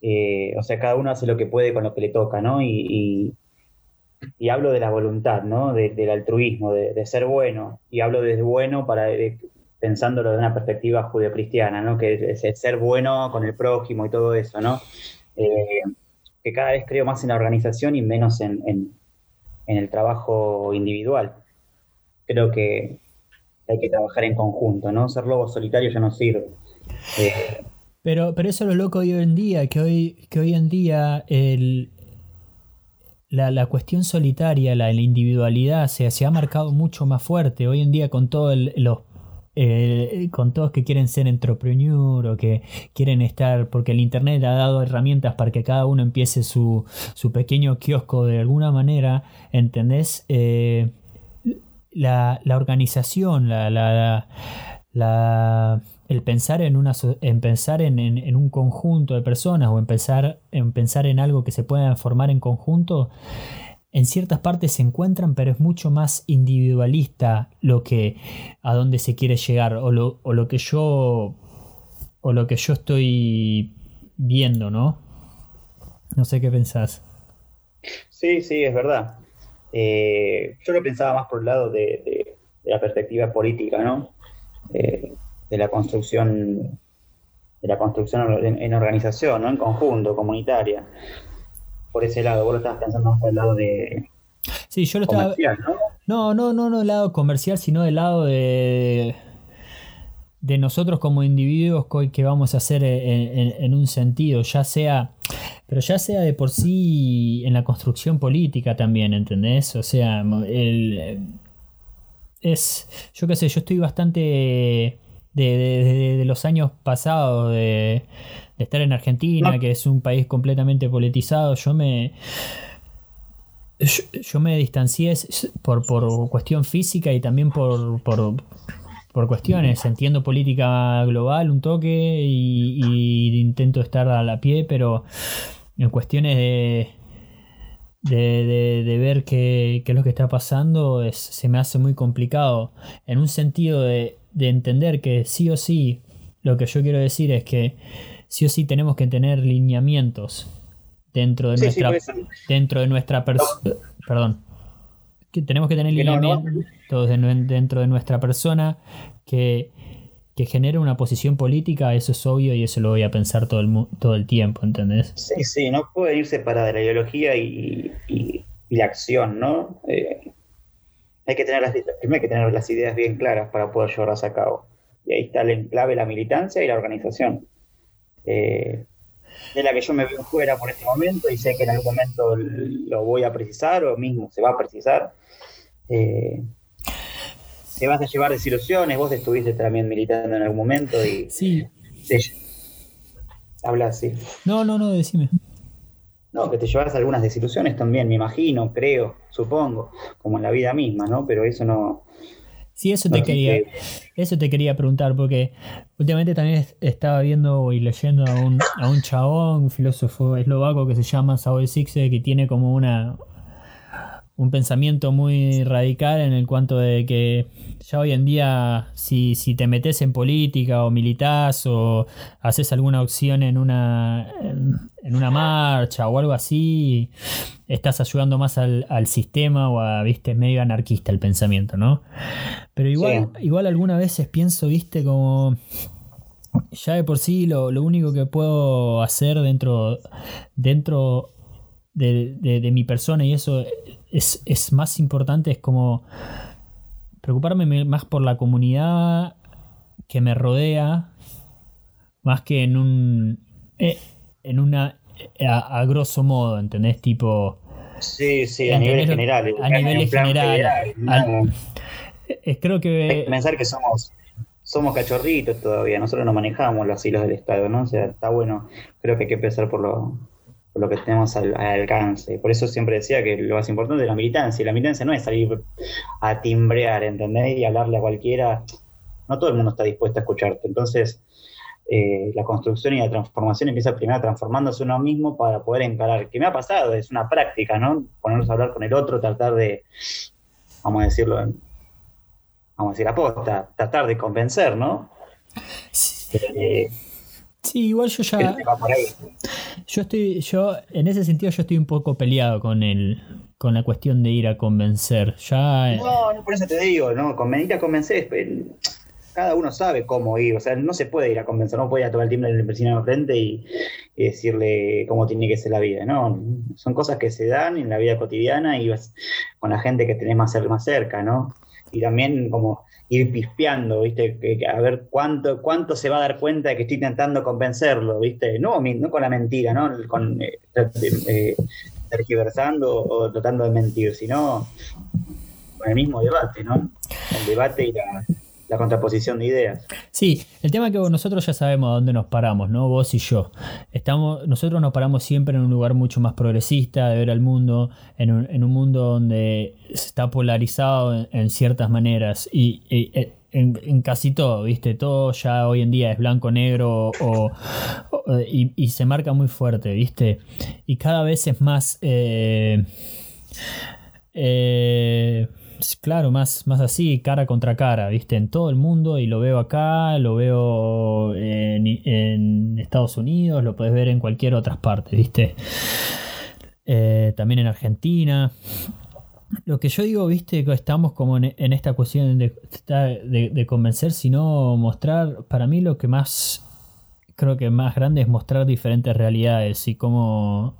Eh, o sea, cada uno hace lo que puede con lo que le toca, ¿no? Y, hablo de la voluntad, ¿no? del altruismo, de, ser bueno. Y hablo desde bueno para pensándolo de una perspectiva judeocristiana, ¿no? Que es, ser bueno con el prójimo y todo eso, ¿no? Eh, que cada vez creo más en la organización y menos en, el trabajo individual. Creo que hay que trabajar en conjunto, ¿no? Ser lobo solitario ya no sirve. Eh, pero, pero eso es lo loco hoy en día, que hoy, que hoy en día el, la, cuestión solitaria, la, la individualidad se, se, ha marcado mucho más fuerte. Hoy en día con todos los eh, con todos que quieren ser entrepreneur o que quieren estar, porque el Internet ha dado herramientas para que cada uno empiece su, su pequeño kiosco de alguna manera, ¿entendés? Eh, la, la, organización, la, la, el pensar en, una, en, pensar en, en, un conjunto de personas o en pensar, en pensar en algo que se pueda formar en conjunto, en ciertas partes se encuentran, pero es mucho más individualista lo que a dónde se quiere llegar o lo, o lo que yo o lo que yo estoy viendo, ¿no? No sé qué pensás. Sí, sí, es verdad. Eh, yo lo pensaba más por el lado de, la perspectiva política, ¿no? Eh, de la construcción de la construcción en, en, organización, ¿no? En conjunto, comunitaria por ese lado, vos lo estabas pensando más por el lado de... Sí, yo lo estaba... ¿no? No, no, no, del lado comercial, sino del lado de de nosotros como individuos que vamos a hacer en, un sentido, ya sea, pero ya sea de por sí en la construcción política también, ¿entendés? O sea, el, es, yo qué sé, yo estoy bastante de los años pasados de, de estar en Argentina, que es un país completamente politizado, yo me... Yo, me distancié por, por, cuestión física y también por, por, cuestiones. Entiendo política global un toque y, intento estar a la pie, pero en cuestiones de, de, ver qué, qué, es lo que está pasando es, se me hace muy complicado. En un sentido de, de entender que sí o sí, lo que yo quiero decir es que sí o sí tenemos que tener lineamientos dentro de nuestra dentro de nuestra persona perdón que tenemos que tener lineamientos dentro de nuestra persona que, que genere una posición política, eso es obvio y eso lo voy a pensar todo el, todo el tiempo, ¿entendés? Sí, sí, no puede irse para la ideología y, la acción, ¿no? Eh, hay que tener las, primero hay que tener las ideas bien claras para poder llevarlas a cabo. Y ahí está el clave la militancia y la organización. Eh, de la que yo me veo fuera por este momento y sé que en algún momento lo voy a precisar o mismo se va a precisar. Eh, te vas a llevar desilusiones, vos estuviste también militando en algún momento y... Sí. habla así. No, no, no, decime. No, que te llevas algunas desilusiones también, me imagino, creo, supongo, como en la vida misma, ¿no? Pero eso no... Sí, eso te quería, eso te quería preguntar, porque últimamente también estaba viendo y leyendo a un, a un chabón, un filósofo eslovaco que se llama Saul Sixe, que tiene como una, un pensamiento muy radical en el cuanto de que ya hoy en día si, si te metes en política o militas o haces alguna opción en una, en una marcha o algo así, estás ayudando más al, sistema o a, viste, medio anarquista el pensamiento, ¿no? Pero igual, igual algunas veces pienso, viste, como ya de por sí lo, lo único que puedo hacer dentro, dentro de, de mi persona y eso es, más importante, es como preocuparme más por la comunidad que me rodea, más que en un. Eh, en una. A, grosso modo, ¿entendés? Tipo. Sí, sí, a nivel general. A nivel general. creo que. Pensar que somos somos cachorritos todavía, nosotros no manejamos los hilos del Estado, ¿no? O sea, está bueno, creo que hay que empezar por lo, lo que tenemos al, alcance. Por eso siempre decía que lo más importante es la militancia. Y la militancia no es salir a timbrear, ¿entendés? Y hablarle a cualquiera. No todo el mundo está dispuesto a escucharte. Entonces, eh, la construcción y la transformación empieza primero transformándose uno mismo para poder encarar. ¿Qué me ha pasado? Es una práctica, ¿no? Ponernos a hablar con el otro, tratar de, vamos a decirlo, vamos a decir aposta, tratar de convencer, ¿no? Eh, Sí, igual yo ya. Yo estoy, yo, en ese sentido, yo estoy un poco peleado con el, con la cuestión de ir a convencer. Ya. Eh, no, no por eso te digo, no, ir a convencer, cada uno sabe cómo ir, o sea, no se puede ir a convencer, no puede ir a tomar el timbre del vecino de frente y, decirle cómo tiene que ser la vida, ¿no? Son cosas que se dan en la vida cotidiana y con la gente que tenés más cerca, ¿no? Y también como ir pispeando, ¿viste? A ver cuánto, cuánto se va a dar cuenta de que estoy intentando convencerlo, ¿viste? No, no con la mentira, ¿no? Con eh, eh, tergiversando o tratando de mentir, sino con el mismo debate, ¿no? El debate y la, la contraposición de ideas. Sí, el tema es que nosotros ya sabemos a dónde nos paramos, ¿no? Vos y yo. Estamos, nosotros nos paramos siempre en un lugar mucho más progresista de ver al mundo, en un, en un mundo donde está polarizado en, ciertas maneras y, eh, en, casi todo, ¿viste? Todo ya hoy en día es blanco-negro o, y, se marca muy fuerte, ¿viste? Y cada vez es más... Eh, eh, claro, más, más así, cara contra cara, ¿viste? En todo el mundo y lo veo acá, lo veo en, Estados Unidos, lo puedes ver en cualquier otra parte, ¿viste? Eh, también en Argentina. Lo que yo digo, viste, que estamos como en, esta cuestión de, de, convencer, sino mostrar, para mí lo que más, creo que más grande es mostrar diferentes realidades y cómo,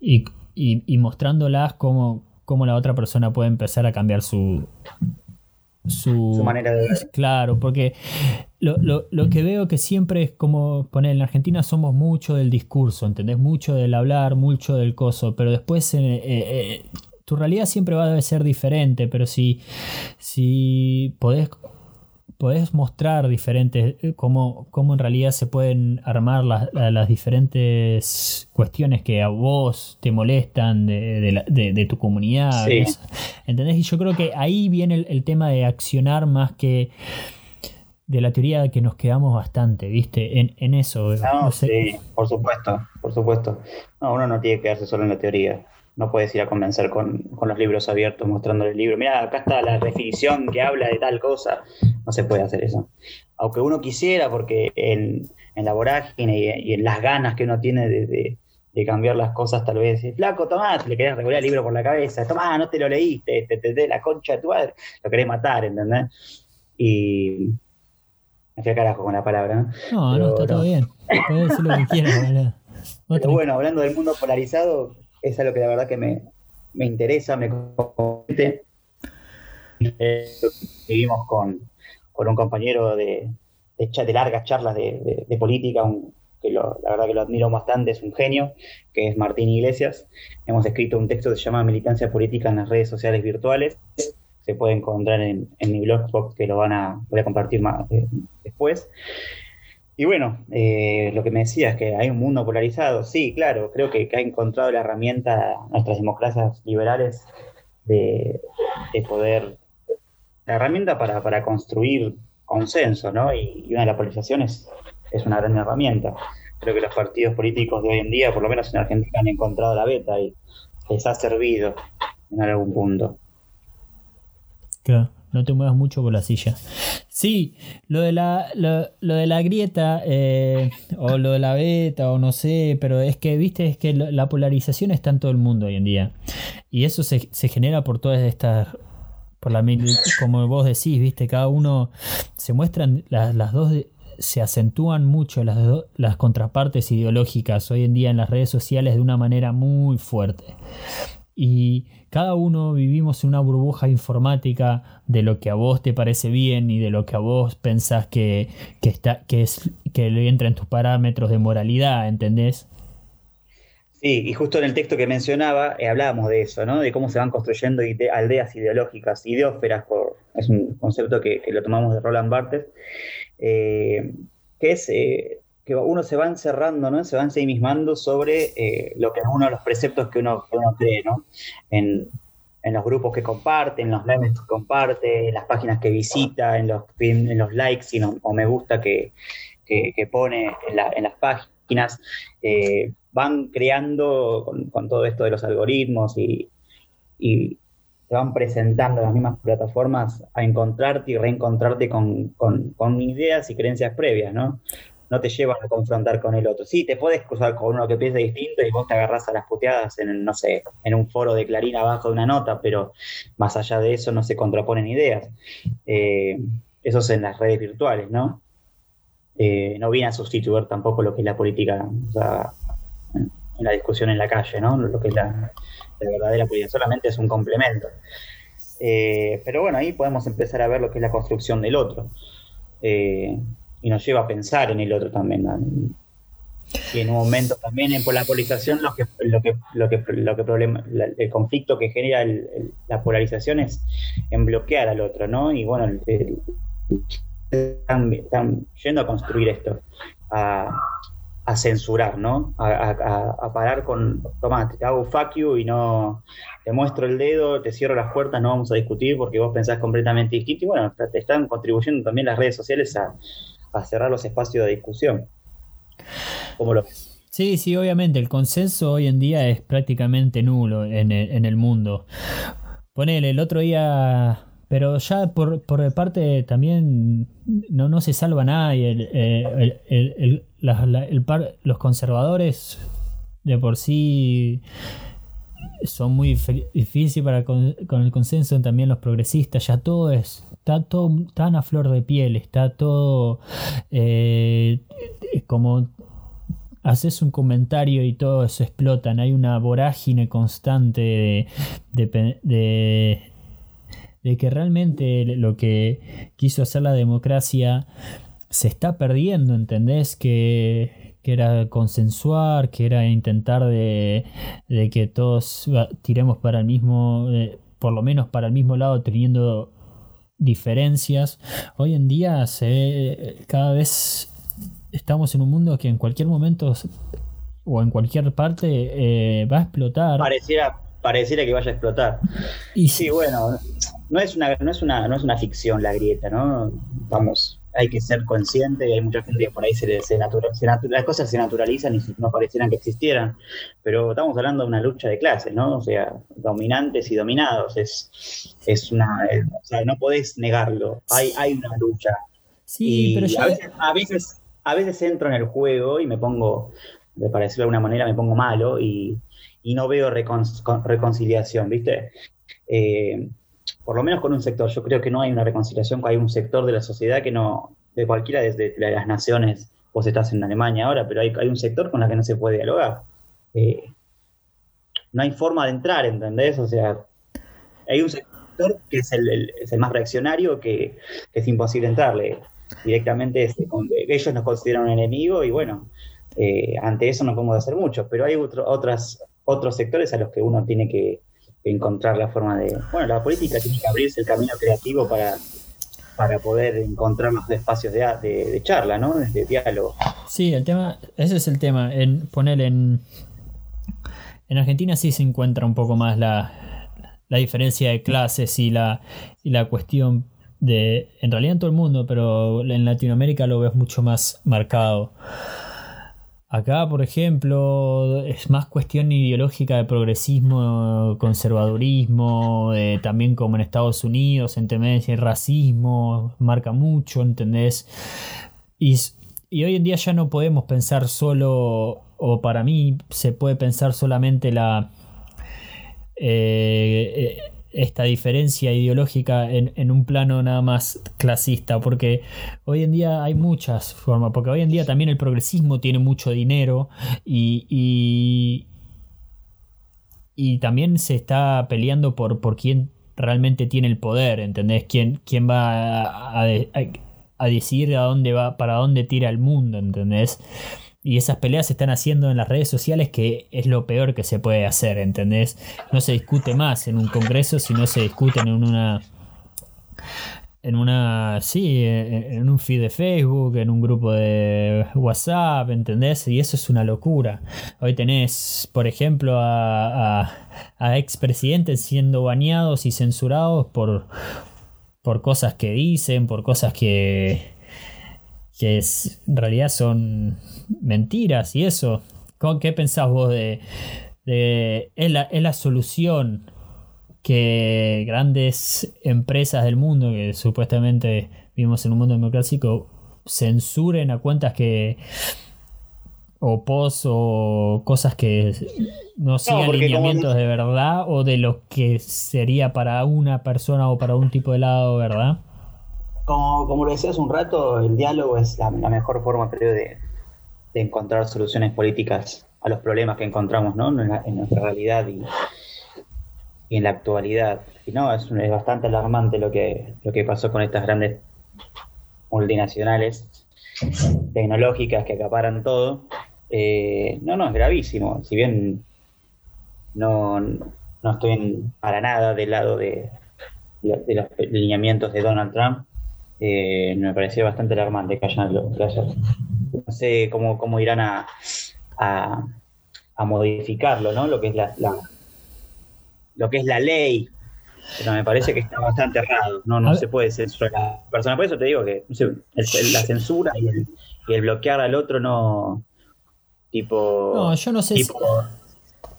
y, y mostrándolas como, cómo la otra persona puede empezar a cambiar su, su, manera de ver. Claro, porque lo, que veo que siempre es como poner en Argentina somos mucho del discurso, ¿entendés? Mucho del hablar, mucho del coso, pero después eh, eh, eh, tu realidad siempre va a ser diferente, pero si, si podés podés mostrar diferentes, eh, cómo, cómo en realidad se pueden armar las, diferentes cuestiones que a vos te molestan de, tu comunidad. ¿Entendés? Y yo creo que ahí viene el, tema de accionar más que de la teoría que nos quedamos bastante, ¿viste? En, en eso. No, sí, por supuesto, por supuesto. No, uno no tiene que quedarse solo en la teoría no puedes ir a convencer con, los libros abiertos, mostrando el libro. Mira, acá está la definición que habla de tal cosa. No se puede hacer eso. Aunque uno quisiera, porque en, la vorágine y, en las ganas que uno tiene de, cambiar las cosas, tal vez, flaco, tomás, le querés regular el libro por la cabeza, tomá, no te lo leíste, te, te, la concha de tu madre, lo querés matar, ¿entendés? Y me fui a carajo con la palabra, ¿no? No, no, está todo bien. Puedes decir lo que quieras, Pero bueno, hablando del mundo polarizado, es algo que la verdad que me, interesa, me compete. Vivimos con, un compañero de, de, largas charlas de, política, que la verdad que lo admiro bastante, es un genio, que es Martín Iglesias. Hemos escrito un texto que se llama Militancia Política en las redes sociales virtuales. Se puede encontrar en, mi blog, que lo van a, voy a compartir más, eh, después. Y bueno, eh, lo que me decía es que hay un mundo polarizado. Sí, claro, creo que, ha encontrado la herramienta nuestras democracias liberales de, poder, la herramienta para, para construir consenso, ¿no? Y, una de las polarizaciones es una gran herramienta. Creo que los partidos políticos de hoy en día, por lo menos en Argentina, han encontrado la beta y les ha servido en algún punto. Claro, no te muevas mucho por la silla. Sí, lo de la, lo, de la grieta eh, o lo de la beta o no sé, pero es que, viste, es que la polarización está en todo el mundo hoy en día. Y eso se, se genera por todas estas por la como vos decís, viste, cada uno se muestran las, las dos se acentúan mucho las, las contrapartes ideológicas hoy en día en las redes sociales de una manera muy fuerte. Y cada uno vivimos en una burbuja informática de lo que a vos te parece bien y de lo que a vos pensás que, que, está, que, es, que entra en tus parámetros de moralidad, ¿entendés? Sí, y justo en el texto que mencionaba eh, hablábamos de eso, ¿no? De cómo se van construyendo aldeas ideológicas, ideósferas, por, es un concepto que, lo tomamos de Roland Barthes, eh, que es eh, que uno se va encerrando, ¿no? Se va ensimismando sobre lo que es uno de los preceptos que uno, uno cree, ¿no? En, los grupos que comparte, en los memes que comparte, en las páginas que visita, en los, en los likes y o me gusta que, pone en, las páginas van creando con, todo esto de los algoritmos y, y te van presentando las mismas plataformas a encontrarte y reencontrarte con, ideas y creencias previas, ¿no? No te llevan a confrontar con el otro. Sí, te puedes cruzar con uno que piensa distinto y vos te agarras a las puteadas en, no sé, en un foro de Clarín abajo de una nota, pero más allá de eso no se contraponen ideas. Eh, eso es en las redes virtuales, ¿no? Eh, no viene a sustituir tampoco lo que es la política. En la discusión en la calle, ¿no? Lo que es la, verdadera política, solamente es un complemento. Eh, pero bueno, ahí podemos empezar a ver lo que es la construcción del otro. Eh, y nos lleva a pensar en el otro también. Y en un momento también en por la polarización lo que, lo que, lo que, lo que problema, el conflicto que genera la polarización es en bloquear al otro, ¿no? Y bueno, están, yendo a construir esto, a, a censurar, ¿no? A, parar con, toma, te hago fuck you y no, te muestro el dedo, te cierro las puertas, no vamos a discutir porque vos pensás completamente distinto. Y bueno, te están contribuyendo también las redes sociales a, cerrar los espacios de discusión. Sí, sí, obviamente, el consenso hoy en día es prácticamente nulo en el, en el mundo. Ponele, el otro día pero ya por, por parte también no, no se salva nadie. El, eh, el, el, par, los conservadores de por sí son muy difíciles para con, el consenso. También los progresistas, ya todo es. Está todo tan a flor de piel, está todo eh, como haces un comentario y todo se explotan. Hay una vorágine constante de, de que realmente lo que quiso hacer la democracia se está perdiendo, ¿entendés? Que, que era consensuar, que era intentar de, de que todos tiremos para el mismo, eh, por lo menos para el mismo lado, teniendo diferencias. Hoy en día se cada vez estamos en un mundo que en cualquier momento o en cualquier parte eh, va a explotar. Pareciera, pareciera que vaya a explotar. Y sí, bueno, no es una, no es una, no es una ficción la grieta, ¿no? Vamos, hay que ser consciente y hay mucha gente que por ahí se, se, las cosas se naturalizan y no parecieran que existieran. Pero estamos hablando de una lucha de clases, ¿no? O sea, dominantes y dominados. Es, es una, o sea, no podés negarlo. Hay, hay una lucha. Sí, pero a, veces, a, veces, a veces entro en el juego y me pongo, para decirlo de alguna manera, me pongo malo y, y no veo reconciliación, ¿viste? Eh, por lo menos con un sector. Yo creo que no hay una reconciliación, hay un sector de la sociedad que no, de cualquiera desde las naciones, vos estás en Alemania ahora, pero hay, un sector con la que no se puede dialogar. Eh, no hay forma de entrar, ¿entendés? O sea, hay un sector que es el, más reaccionario que, es imposible entrarle directamente. ellos nos consideran un enemigo y bueno, eh, ante eso no podemos hacer mucho, pero hay otras, otros sectores a los que uno tiene que encontrar la forma de... Bueno, la política tiene que abrirse el camino creativo para, para poder encontrar los espacios de, de, charla, ¿no? De diálogo. Sí, el tema, ese es el tema, en poner en... En Argentina sí se encuentra un poco más la, la diferencia de clases y la, y la cuestión de, en realidad en todo el mundo, pero en Latinoamérica lo ves mucho más marcado. Acá, por ejemplo, es más cuestión ideológica de progresismo, conservadurismo, también como en Estados Unidos, en tendencia y racismo, marca mucho, ¿entendés? Y, hoy en día ya no podemos pensar solo, o para mí se puede pensar solamente la... Eh, eh, esta diferencia ideológica en, un plano nada más clasista, porque hoy en día hay muchas formas, porque hoy en día también el progresismo tiene mucho dinero y, y, también se está peleando por, por quién realmente tiene el poder, ¿entendés? ¿Quién, quién va a, a, a decidir a dónde va, para dónde tira el mundo, ¿entendés? Y esas peleas se están haciendo en las redes sociales que es lo peor que se puede hacer, ¿entendés? No se discute más en un congreso si no se discuten en una en una sí, en un feed de Facebook, en un grupo de WhatsApp, ¿entendés? Y eso es una locura. Hoy tenés, por ejemplo, a, a, a expresidentes siendo bañados y censurados por, por cosas que dicen, por cosas que, que en realidad son mentiras y eso. ¿Qué pensás vos de, de es, la, solución que grandes empresas del mundo, que supuestamente vivimos en un mundo democrático, censuren a cuentas que o posts o cosas que no sigan lineamientos de verdad o de lo que sería para una persona o para un tipo de lado, ¿verdad? Como, lo decías un rato, el diálogo es la, mejor forma, creo, de, encontrar soluciones políticas a los problemas que encontramos ¿no? en, nuestra realidad y, en la actualidad. Y no, es, bastante alarmante lo que, lo que pasó con estas grandes multinacionales tecnológicas que acaparan todo. Eh, no, no, es gravísimo. Si bien no, no estoy para nada del lado de, de los lineamientos de Donald Trump, eh, me pareció bastante alarmante que hayan, No sé cómo, cómo irán a, a, modificarlo, ¿no? Lo que es la, lo que es la ley. Pero me parece que está bastante errado. No, no se puede censurar a la persona. Por eso te digo que la censura y el, y el, bloquear al otro no. Tipo. No, yo no sé tipo,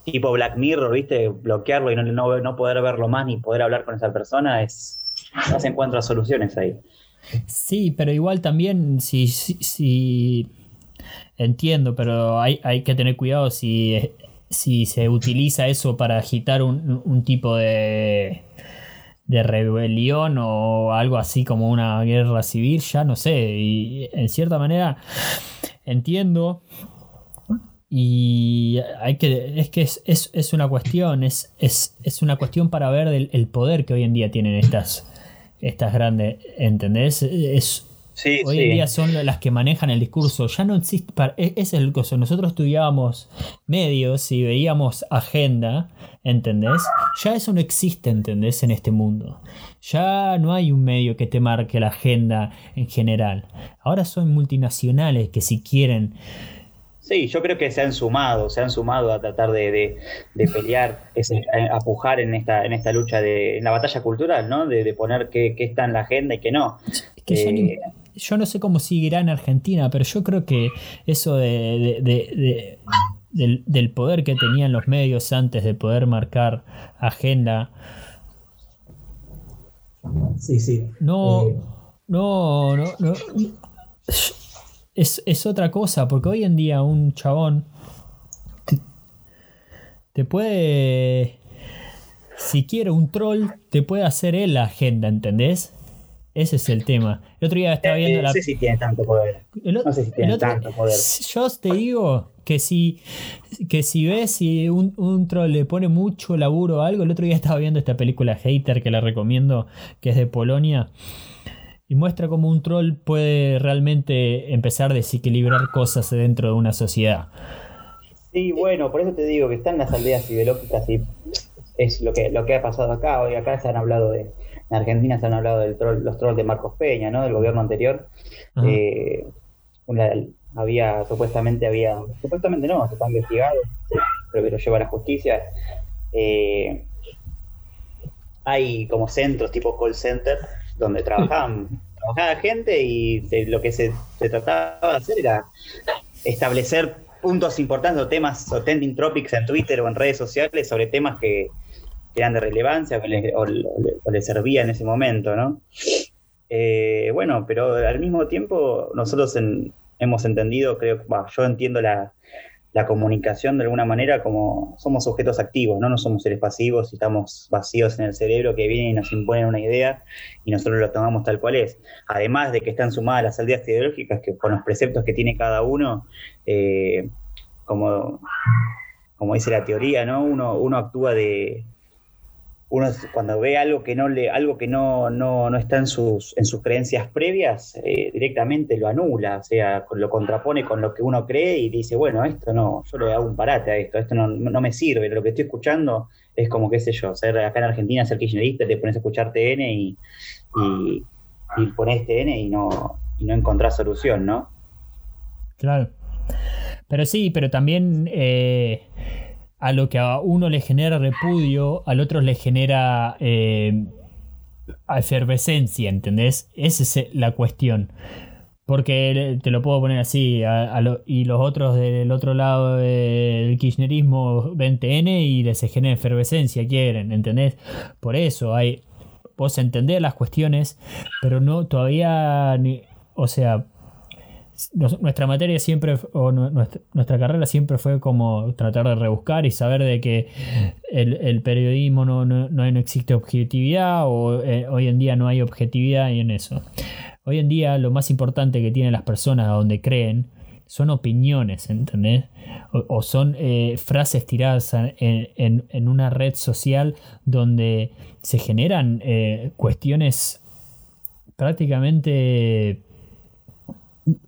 tipo Black Mirror, ¿viste? Bloquearlo y no, no, no poder verlo más ni poder hablar con esa persona es. No se encuentran soluciones ahí. Sí, pero igual también si, si, entiendo, pero hay, hay, que tener cuidado si, si se utiliza eso para agitar un, tipo de, de rebelión o algo así como una guerra civil, ya no sé. Y en cierta manera entiendo. Y hay que. Es que es, es, una cuestión. Es, es, es, una cuestión para ver el poder que hoy en día tienen estas estas grandes, ¿entendés? Es, hoy en día son las que manejan el discurso. Ya no existe, e, es el coso. Nosotros estudiábamos medios y veíamos agenda, ¿entendés? Ya eso no existe, ¿entendés? En este mundo. Ya no hay un medio que te marque la agenda en general. Ahora son multinacionales que si quieren Sí, yo creo que se han sumado, se han sumado a tratar de, pelear, a pujar en esta, en esta lucha, de, en la batalla cultural, ¿no? De, poner qué, está en la agenda y qué no. Eh, yo no sé cómo seguirá en Argentina, pero yo creo que eso de, del, poder que tenían los medios antes de poder marcar agenda. Sí, sí. No, eh, no, no, no es, otra cosa, porque hoy en día un chabón te, puede, si quiere un troll, te puede hacer él la agenda, ¿entendés? Ese es el tema. El otro día estaba viendo eh, la. No sé si tiene tanto poder. no sé si tiene tanto poder. Yo te digo que si, que si ves si un, un, troll le pone mucho laburo o algo, el otro día estaba viendo esta película Hater que la recomiendo, que es de Polonia. Y muestra cómo un troll puede realmente empezar a desequilibrar cosas dentro de una sociedad. Sí, bueno, por eso te digo que están las aldeas ideológicas y es lo que, lo que ha pasado acá. Hoy acá se han hablado de, en Argentina se han hablado de los trolls de Marcos Peña, ¿no? Del gobierno anterior. Eh, había, supuestamente había, supuestamente no, se está investigado, creo que lo lleva a la justicia. Eh, hay como centros tipo call center donde trabajaban, trabajaba gente y lo que se, trataba de hacer era establecer puntos importantes o temas o trending topics en Twitter o en redes sociales sobre temas que, eran de relevancia o, le, servía en ese momento, ¿no? Eh, bueno, pero al mismo tiempo nosotros hemos entendido, creo, yo entiendo la, la comunicación de alguna manera como somos objetos activos, ¿no? No somos seres pasivos y estamos vacíos en el cerebro que vienen y nos imponen una idea y nosotros lo tomamos tal cual es. Además de que están sumadas las aldeas ideológicas que con los preceptos que tiene cada uno, eh, como, como dice la teoría, ¿no? Uno, uno actúa de, uno cuando ve algo que no le, algo que no, no, está en sus, en sus creencias previas, eh, directamente lo anula, o sea, lo contrapone con lo que uno cree y dice, bueno, esto no, yo le hago un parate a esto, esto no, no me sirve, lo que estoy escuchando es como, qué sé yo, ser acá en Argentina ser kirchnerista, te pones a escuchar TN y, y, y pones TN y no, y no encontrás solución, ¿no? Claro. Pero sí, pero también eh, a lo que a uno le genera repudio, al otro le genera eh, efervescencia, ¿entendés? Esa es la cuestión. Porque te lo puedo poner así, y los otros del otro lado del kirchnerismo ven TN y les genera efervescencia, quieren, ¿entendés? Por eso hay, vos entendés las cuestiones, pero no todavía, ni, o sea, nuestra materia siempre, o nuestra, carrera siempre fue como tratar de rebuscar y saber de que el, periodismo no, no, no, existe objetividad o eh, hoy en día no hay objetividad en eso. Hoy en día lo más importante que tienen las personas a donde creen son opiniones, ¿entendés? O, son eh, frases tiradas en, en, una red social donde se generan eh, cuestiones prácticamente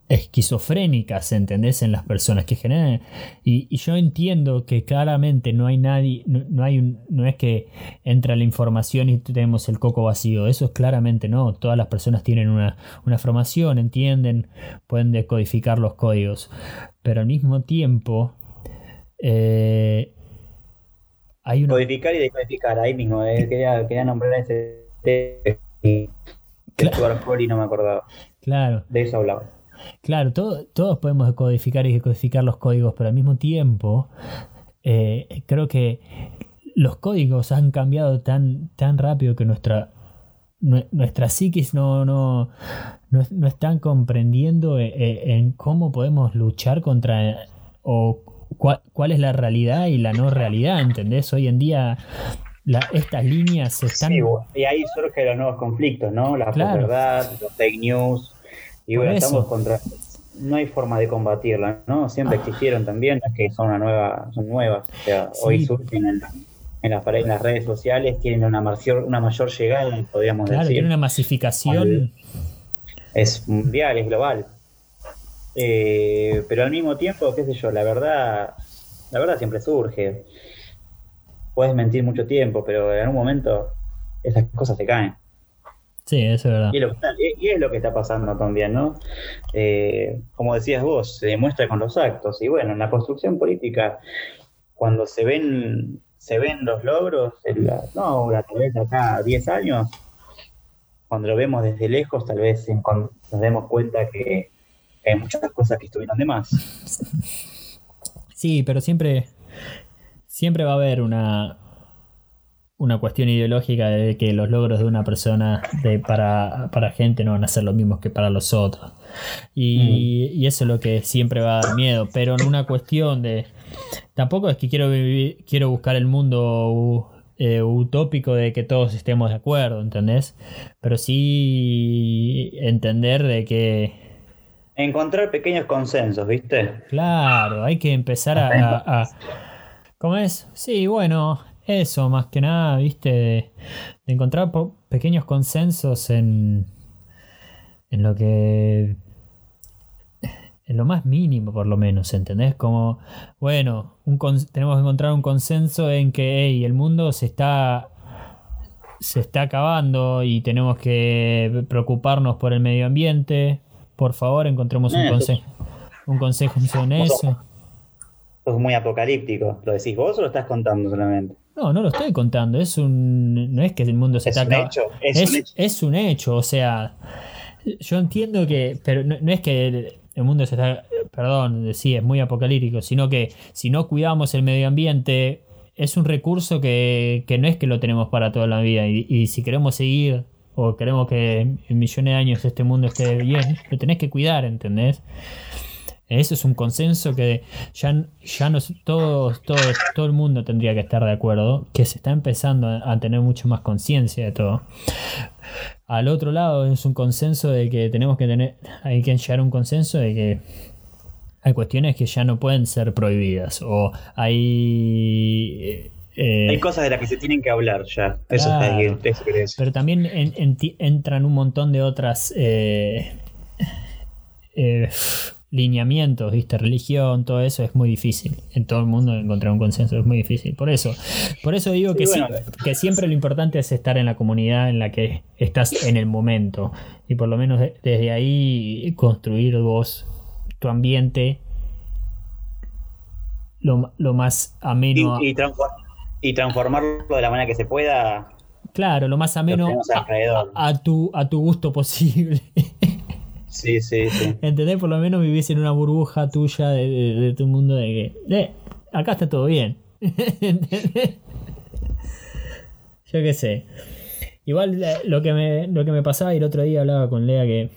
esquizofrénicas, ¿entendés? En las personas que generan. Y, yo entiendo que claramente no hay nadie, no, hay un, no es que entra la información y tenemos el coco vacío. Eso es claramente no. Todas las personas tienen una, formación, entienden, pueden decodificar los códigos. Pero al mismo tiempo. Eh, hay una... Codificar y decodificar, ahí mismo. Eh, quería, quería, nombrar ese. Claro. y no me acordaba. Claro. De eso hablaba. Claro, todos podemos codificar y decodificar los códigos, pero al mismo tiempo eh, creo que los códigos han cambiado tan, tan rápido que nuestra, nuestra psiquis no, no, no, están comprendiendo eh, eh, en cómo podemos luchar contra o cuál, es la realidad y la no realidad, ¿entendés? Hoy en día estas líneas están... y ahí surgen los nuevos conflictos, ¿no? La verdad, los fake news, y bueno, estamos contra. No hay forma de combatirla, ¿no? Siempre ah. existieron también, es que son una nueva, son nuevas. O sea, hoy surgen en, en, las, en las redes sociales, tienen una mayor, una mayor llegada, podríamos claro, decir. Tiene una masificación. Es mundial, es global. Eh, pero al mismo tiempo, qué sé yo, la verdad, la verdad siempre surge. Puedes mentir mucho tiempo, pero en un momento esas cosas se caen. Sí, eso es verdad. Y es lo que está, pasando también, ¿no? Eh, como decías vos, se demuestra con los actos. Y bueno, en la construcción política, cuando se ven, se ven los logros, no, tal vez acá 10 años, cuando lo vemos desde lejos, tal vez nos demos cuenta que hay muchas cosas que estuvieron de más. Sí, pero siempre, siempre va a haber una, una cuestión ideológica de que los logros de una persona de, para, para, gente no van a ser los mismos que para los otros. Y, mm. y, eso es lo que siempre va a dar miedo. Pero en una cuestión de. Tampoco es que quiero vivir, quiero buscar el mundo eh, utópico de que todos estemos de acuerdo, ¿entendés? Pero sí entender de que. Encontrar pequeños consensos, ¿viste? Claro, hay que empezar a, a ¿Cómo es? Sí, bueno, eso, más que nada, viste, de, encontrar pequeños consensos en, en lo que en lo más mínimo por lo menos, ¿entendés? Como, bueno, un tenemos que encontrar un consenso en que el mundo se está se está acabando y tenemos que preocuparnos por el medio ambiente. Por favor, encontremos un, consejo un consejo en eso. Es muy apocalíptico. ¿Lo decís vos o lo estás contando solamente? No, no lo estoy contando. Es un. No es que el mundo se está. Es, es, un hecho. Es un hecho. O sea, yo entiendo que. Pero no, es que el, mundo se está. Perdón, sí, es muy apocalíptico. Sino que si no cuidamos el medio ambiente, es un recurso que, no es que lo tenemos para toda la vida. Y, si queremos seguir o queremos que en millones de años este mundo esté bien, lo tenés que cuidar, ¿entendés? Eso es un consenso que ya, ya no, todo, todo, todo el mundo tendría que estar de acuerdo, que se está empezando a, tener mucho más conciencia de todo. Al otro lado es un consenso de que tenemos que tener, hay que llegar a un consenso de que hay cuestiones que ya no pueden ser prohibidas o hay... Eh, hay cosas de las que se tienen que hablar ya. Eso está ahí, Pero también entran un montón de otras eh, eh, lineamientos, ¿viste? Religión, todo eso es muy difícil. En todo el mundo encontrar un consenso es muy difícil. Por eso, por eso digo que, que siempre lo importante es estar en la comunidad en la que estás en el momento. Y por lo menos desde ahí construir vos tu ambiente lo, más ameno. Y, y, transformarlo de la manera que se pueda. Claro, lo más ameno a, tu, a tu gusto posible. Sí, sí, sí. ¿Entendés? Por lo menos vivís en una burbuja tuya de, tu mundo de que, acá está todo bien. ¿Entendés? Yo qué sé. Igual eh, lo que, me, lo que me pasaba y el otro día hablaba con Lea que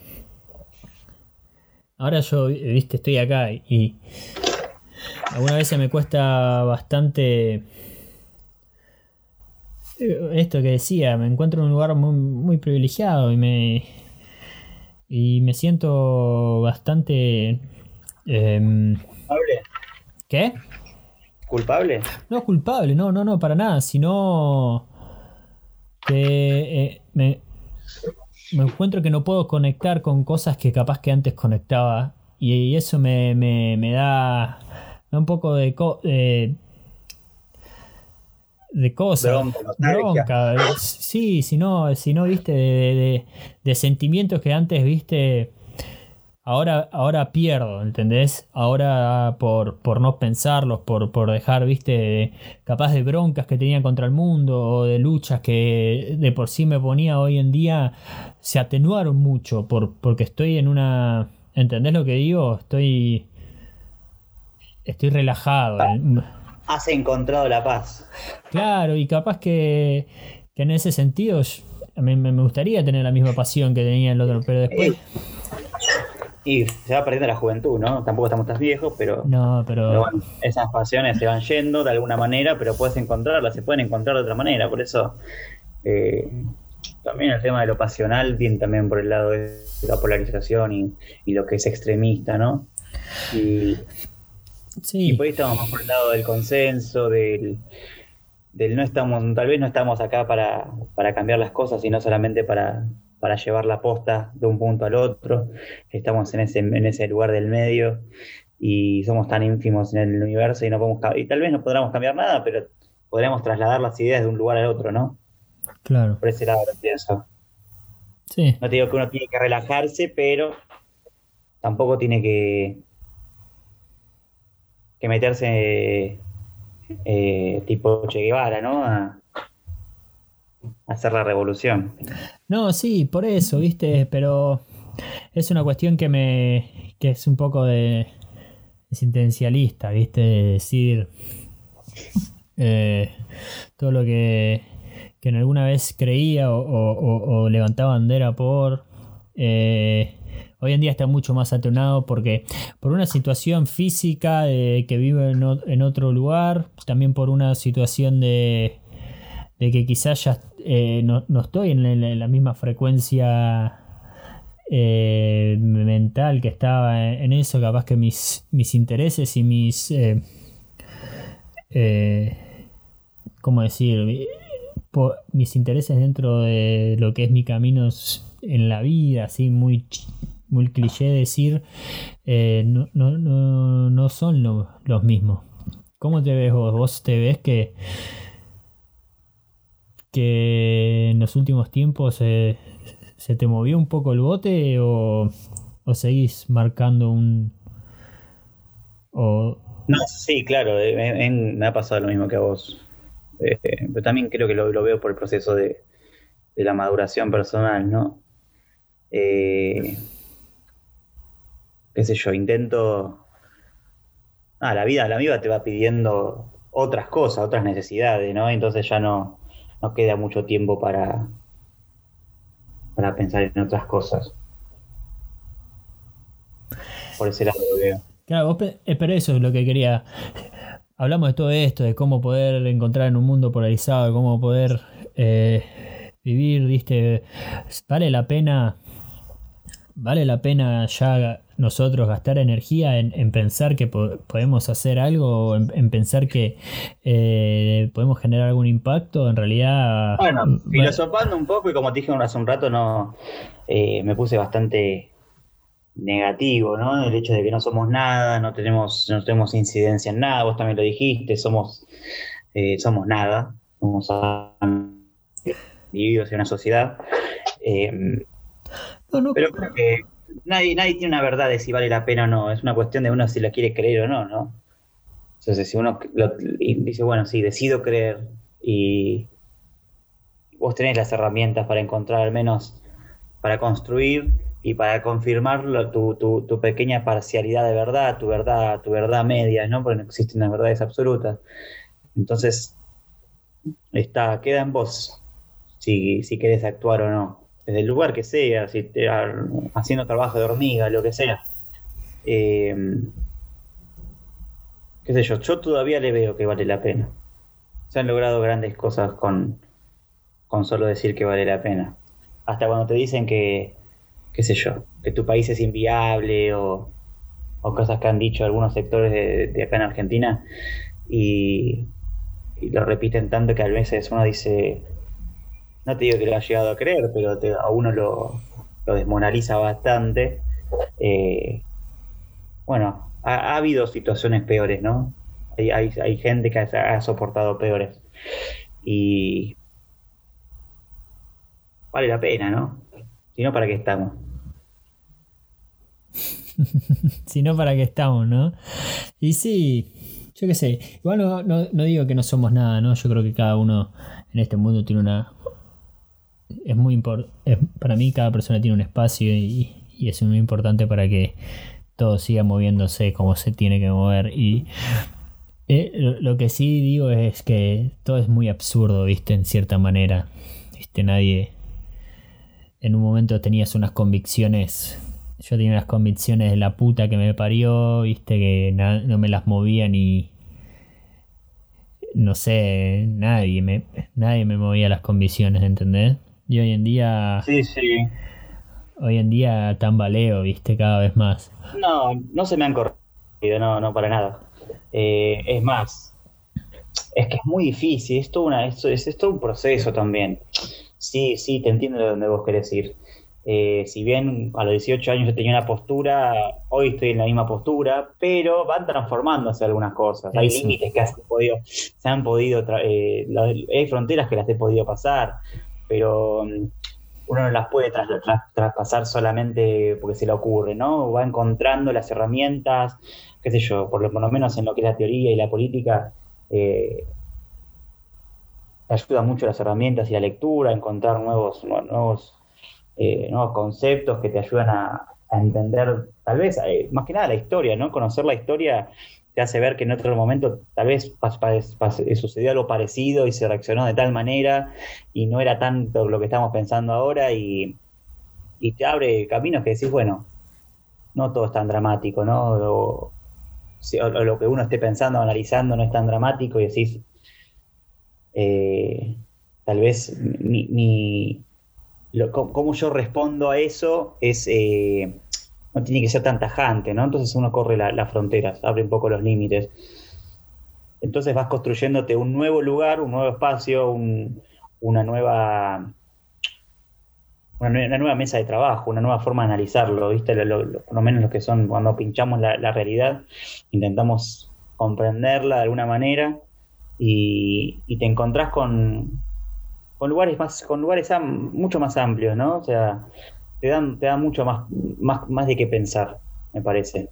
ahora yo, viste, estoy acá y alguna vez me cuesta bastante eh, esto que decía, me encuentro en un lugar muy, muy privilegiado y me y me siento bastante... Eh, ¿Culpable? ¿Qué? ¿Culpable? No culpable, no, no, no, para nada, sino que eh, me, me, encuentro que no puedo conectar con cosas que capaz que antes conectaba y, eso me, me, me da, un poco de, de cosas. Bronca, Sí, si no, si no viste, de, de, sentimientos que antes viste. Ahora, ahora pierdo, ¿entendés? Ahora por, por no pensarlos, por, por dejar, viste, capaz de broncas que tenía contra el mundo o de luchas que de por sí me ponía hoy en día, se atenuaron mucho por, porque estoy en una... ¿Entendés lo que digo? Estoy... Estoy relajado has encontrado la paz. Claro, y capaz que, en ese sentido a mí me gustaría tener la misma pasión que tenía el otro, pero después... Y se va perdiendo la juventud, ¿no? Tampoco estamos tan viejos, pero, no, pero... esas pasiones se van yendo de alguna manera, pero puedes encontrarlas, se pueden encontrar de otra manera. Por eso eh, también el tema de lo pasional viene también por el lado de la polarización y, y lo que es extremista, ¿no? Y y por ahí estamos más por el lado del consenso, del, del no estamos, tal vez no estamos acá para, para cambiar las cosas, sino solamente para, para llevar la posta de un punto al otro. Estamos en ese, en ese lugar del medio y somos tan ínfimos en el universo y no podemos y tal vez no podamos cambiar nada, pero podríamos trasladar las ideas de un lugar al otro, ¿no? Claro. Por ese lado lo pienso. Sí. No te digo que uno tiene que relajarse, pero tampoco tiene que que meterse eh, tipo Che Guevara, ¿no? A, hacer la revolución. No, sí, por eso, viste, pero es una cuestión que me. que es un poco de. sentencialista, viste, decir. Eh, todo lo que, que en alguna vez creía o, levantaba bandera por. Eh, Hoy en día está mucho más atenuado porque por una situación física que vive en, otro lugar, también por una situación de, que quizás ya eh, no, estoy en la, misma frecuencia eh, mental que estaba en eso, capaz que mis, mis intereses y mis... Eh, ¿Cómo decir? mis intereses dentro de lo que es mi camino en la vida, así muy, muy cliché decir, eh, no, no, no, no, son los mismos. ¿Cómo te ves vos? ¿Vos te ves que, que en los últimos tiempos se te movió un poco el bote o, o seguís marcando un... O... No, sí, claro, eh, me ha pasado lo mismo que a vos. Este, pero también creo que lo, veo por el proceso de, la maduración personal, ¿no? Eh, qué sé yo, intento... Ah, la vida, la vida te va pidiendo otras cosas, otras necesidades, ¿no? Entonces ya no, no queda mucho tiempo para, para pensar en otras cosas. Por ese lado lo veo. Claro, eh, pero eso es lo que quería hablamos de todo esto, de cómo poder encontrar en un mundo polarizado, de cómo poder eh, vivir, ¿viste? Vale la pena, vale la pena ya nosotros gastar energía en, pensar que podemos hacer algo, en, en pensar que eh, podemos generar algún impacto, en realidad... Bueno, filosofando un poco y como te dije hace un rato, no eh, me puse bastante negativo, ¿no? El hecho de que no somos nada, no tenemos, no tenemos incidencia en nada, vos también lo dijiste, somos, eh, somos nada, somos individuos en una sociedad. Em, pero creo que nadie, nadie tiene una verdad de si vale la pena o no, es una cuestión de uno si la quiere creer o no, ¿no? Entonces, si uno dice, bueno, sí, decido creer y vos tenés las herramientas para encontrar al menos, para construir y para confirmar tu, tu, pequeña parcialidad de verdad, tu verdad, tu verdad media, ¿no? Porque no existen las verdades absolutas. Entonces, está, queda en vos si, si querés actuar o no. Desde el lugar que sea, si haciendo trabajo de hormiga, lo que sea. Eh, qué sé yo, yo todavía le veo que vale la pena. Se han logrado grandes cosas con, con solo decir que vale la pena. Hasta cuando te dicen que, qué sé yo, que tu país es inviable o, cosas que han dicho algunos sectores de, acá en Argentina y, lo repiten tanto que a veces uno dice, no te digo que lo ha llegado a creer, pero a uno lo, desmoraliza bastante. Eh, bueno, ha, habido situaciones peores, ¿no? Hay, hay, gente que ha, ha soportado peores. Y vale la pena, ¿no? Si no, ¿para qué estamos? si no, ¿para qué estamos, no? Y sí, yo qué sé. Igual no, digo que no somos nada, ¿no? Yo creo que cada uno en este mundo tiene una. Es muy importante. Para mí, cada persona tiene un espacio y, es muy importante para que todo siga moviéndose como se tiene que mover. Y eh, lo, que sí digo es que todo es muy absurdo, ¿viste? En cierta manera. ¿Viste? Nadie en un momento tenías unas convicciones. Yo tenía unas convicciones de la puta que me parió, viste, que no me las movía ni. No sé, nadie me, nadie me movía las convicciones, ¿entendés? Y hoy en día. Sí, sí. Hoy en día tambaleo, viste, cada vez más. No, no se me han corrido, no, no para nada. Eh, es más, es que es muy difícil, es una, es, es todo un proceso también. Sí, sí, te entiendo de dónde vos querés ir. Eh, si bien a los 18 años yo tenía una postura, hoy estoy en la misma postura, pero van transformándose algunas cosas. Hay límites que podido, se han podido, eh, hay fronteras que las he podido pasar, pero mm, uno no las puede traspasar solamente porque se le ocurre, ¿no? Va encontrando las herramientas, qué sé yo, por lo, por lo menos en lo que es la teoría y la política, eh, ayuda mucho las herramientas y la lectura, encontrar nuevos, nuevos, eh, nuevos conceptos que te ayudan a, entender, tal vez, eh, más que nada la historia, ¿no? Conocer la historia te hace ver que en otro momento tal vez sucedió algo parecido y se reaccionó de tal manera y no era tanto lo que estamos pensando ahora y, te abre caminos que decís, bueno, no todo es tan dramático, ¿no? O, lo que uno esté pensando, analizando, no es tan dramático y decís, eh, tal vez mi, cómo yo respondo a eso es eh, no tiene que ser tan tajante, ¿no? Entonces uno corre las fronteras, abre un poco los límites. Entonces vas construyéndote un nuevo lugar, un nuevo espacio, un, una nueva una, nueva mesa de trabajo, una nueva forma de analizarlo, ¿viste? por lo menos lo que son cuando pinchamos la, realidad, intentamos comprenderla de alguna manera y, te encontrás con, con lugares más, con lugares mucho más amplios, ¿no? O sea, te dan, te dan mucho más, más, más de qué pensar, me parece,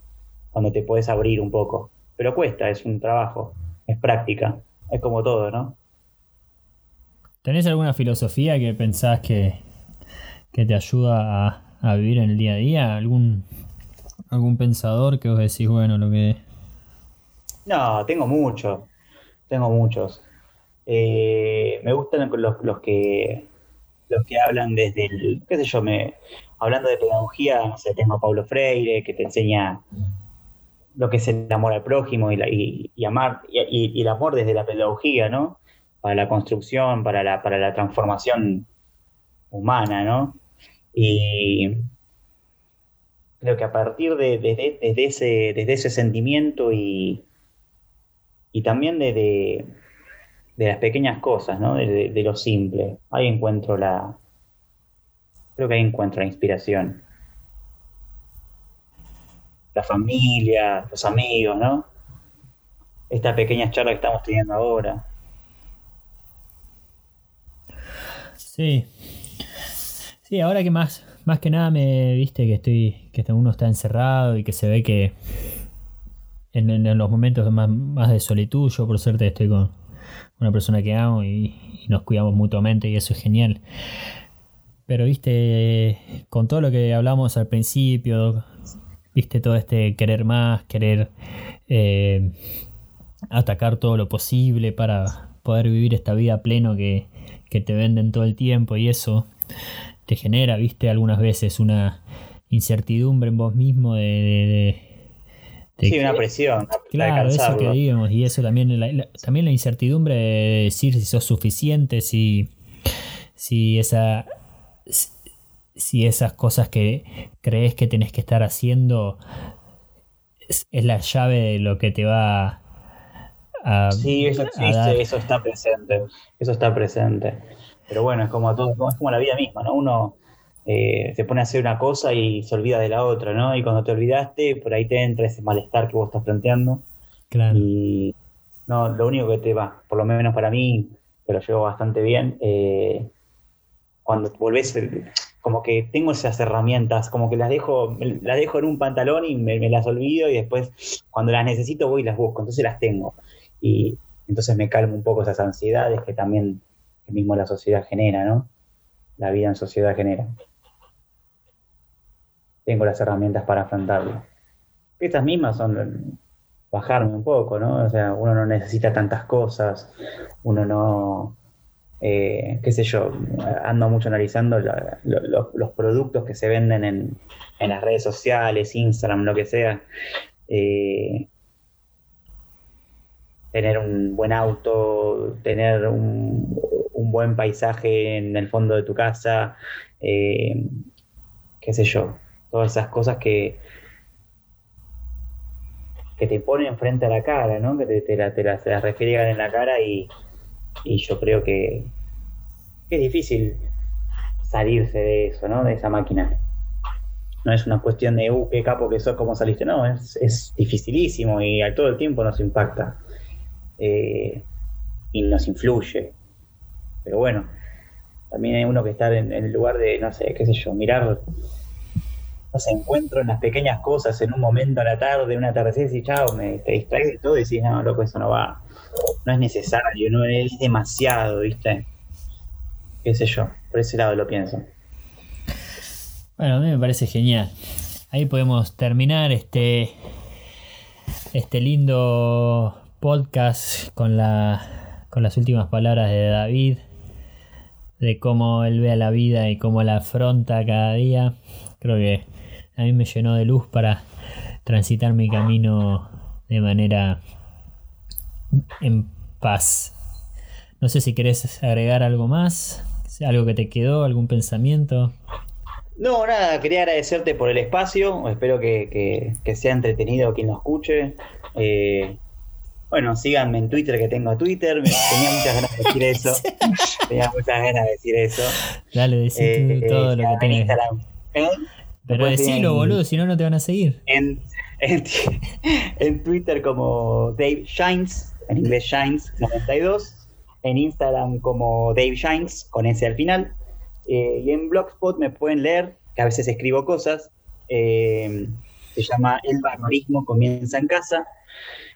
cuando te puedes abrir un poco. Pero cuesta, es un trabajo, es práctica, es como todo, ¿no? ¿Tenés alguna filosofía que pensás que, que te ayuda a, vivir en el día a día? ¿Algún, algún pensador que vos decís, bueno, lo que... No, tengo muchos, tengo muchos. Eh, me gustan los, los, que los que hablan desde el, qué sé yo, me, hablando de pedagogía, no sé, tengo a Paulo Freire, que te enseña lo que es el amor al prójimo y, amar, y, el amor desde la pedagogía, ¿no? Para la construcción, para la, para la transformación humana, ¿no? Y creo que a partir de, desde, ese, desde ese sentimiento y, y también de, las pequeñas cosas, ¿no? de, lo simple, ahí encuentro la... Creo que ahí encuentro la inspiración. La familia, los amigos, ¿no? Esta pequeña charla que estamos teniendo ahora. Sí, Sí, ahora que más, más que nada me viste que estoy, que uno está encerrado y que se ve que en, los momentos más, más, de solitud, yo por suerte estoy con una persona que amo y, nos cuidamos mutuamente y eso es genial. Pero viste, con todo lo que hablamos al principio, viste todo este querer más, querer eh, atacar todo lo posible para poder vivir esta vida pleno que, que te venden todo el tiempo y eso te genera, viste, algunas veces una incertidumbre en vos mismo de... sí, una presión. Claro, eso que digamos, y eso también la, también la incertidumbre de decir si sos suficiente, si, si esa si esas cosas que crees que tenés que estar haciendo es, la llave de lo que te va a... Sí, eso existe, eso está presente, eso está presente. Pero bueno, es como todo, es como la vida misma, ¿no? Uno eh, se pone a hacer una cosa y se olvida de la otra, ¿no? Y cuando te olvidaste, por ahí te entra ese malestar que vos estás planteando. Claro. Y no, lo único que te va, por lo menos para mí, te lo llevo bastante bien. Eh, cuando volvés, como que tengo esas herramientas, como que las dejo, las dejo en un pantalón y me, las olvido y después cuando las necesito voy y las busco, entonces las tengo. Y entonces me calmo un poco esas ansiedades que también que mismo la sociedad genera, ¿no? La vida en sociedad genera. Tengo las herramientas para afrontarlo. Estas mismas son bajarme un poco, ¿no? O sea, uno no necesita tantas cosas, uno no, eh, qué sé yo, ando mucho analizando los productos que se venden en, las redes sociales, Instagram, lo que sea. Eh, tener un buen auto, tener un, buen paisaje en el fondo de tu casa, eh, qué sé yo, todas esas cosas que, que te ponen frente a la cara, ¿no? que te, te, las, en la cara y, yo creo que, es difícil salirse de eso, ¿no? de esa máquina. No es una cuestión de, uh, qué capo que sos, cómo saliste. No, es, es dificilísimo y a todo el tiempo nos impacta. Eh, y nos influye. Pero bueno, también hay uno que está en, el lugar de, no sé, qué sé yo, mirar los encuentros en las pequeñas cosas, en un momento a la tarde, una atardecer y chao, me, te distraes de todo y decís, no, loco, eso no va, no es necesario, no es demasiado, ¿viste? Qué sé yo, por ese lado lo pienso. Bueno, a mí me parece genial. Ahí podemos terminar este, este lindo podcast con, la, con las últimas palabras de David, de cómo él ve a la vida y cómo la afronta cada día. Creo que a mí me llenó de luz para transitar mi camino de manera en paz. No sé si querés agregar algo más, algo que te quedó, algún pensamiento. No, nada, quería agradecerte por el espacio, espero que, sea entretenido quien lo escuche. Eh, bueno, síganme en Twitter, que tengo Twitter. Tenía muchas ganas de decir eso. Tenía muchas ganas de decir eso. Dale, decí Eh, todo lo eh, que en tenés. Instagram. ¿Eh? Pero decilo, boludo, si no, no te van a seguir. En, en, en Twitter como Dave Shines, en inglés Shines 92, en Instagram como Dave Shines con S al final, eh, y en Blogspot me pueden leer, que a veces escribo cosas, eh, se llama El Barbarismo Comienza en Casa,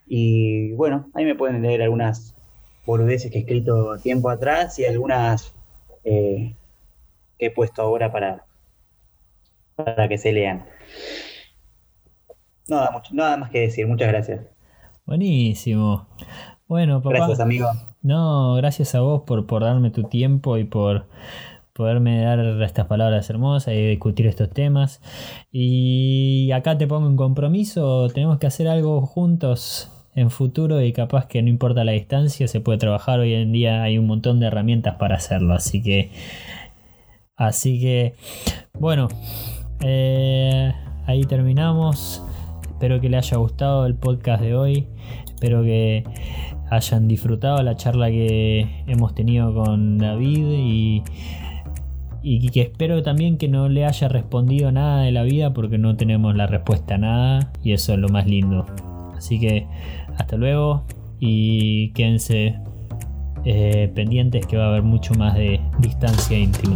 y bueno, ahí me pueden leer algunas boludeces que he escrito tiempo atrás y algunas eh, que he puesto ahora para, para que se lean. Nada, mucho, nada más que decir, muchas gracias. Buenísimo. Bueno, papá. Gracias, amigo. No, gracias a vos por, por darme tu tiempo y por poderme dar estas palabras hermosas y discutir estos temas. Y acá te pongo un compromiso, tenemos que hacer algo juntos en futuro y capaz que no importa la distancia, se puede trabajar. Hoy en día hay un montón de herramientas para hacerlo, así que... Así que, bueno, eh, ahí terminamos. Espero que les haya gustado el podcast de hoy. Espero que hayan disfrutado la charla que hemos tenido con David y, que espero también que no le haya respondido nada de la vida porque no tenemos la respuesta a nada y eso es lo más lindo. Así que hasta luego y quédense eh, pendientes que va a haber mucho más de distancia íntima.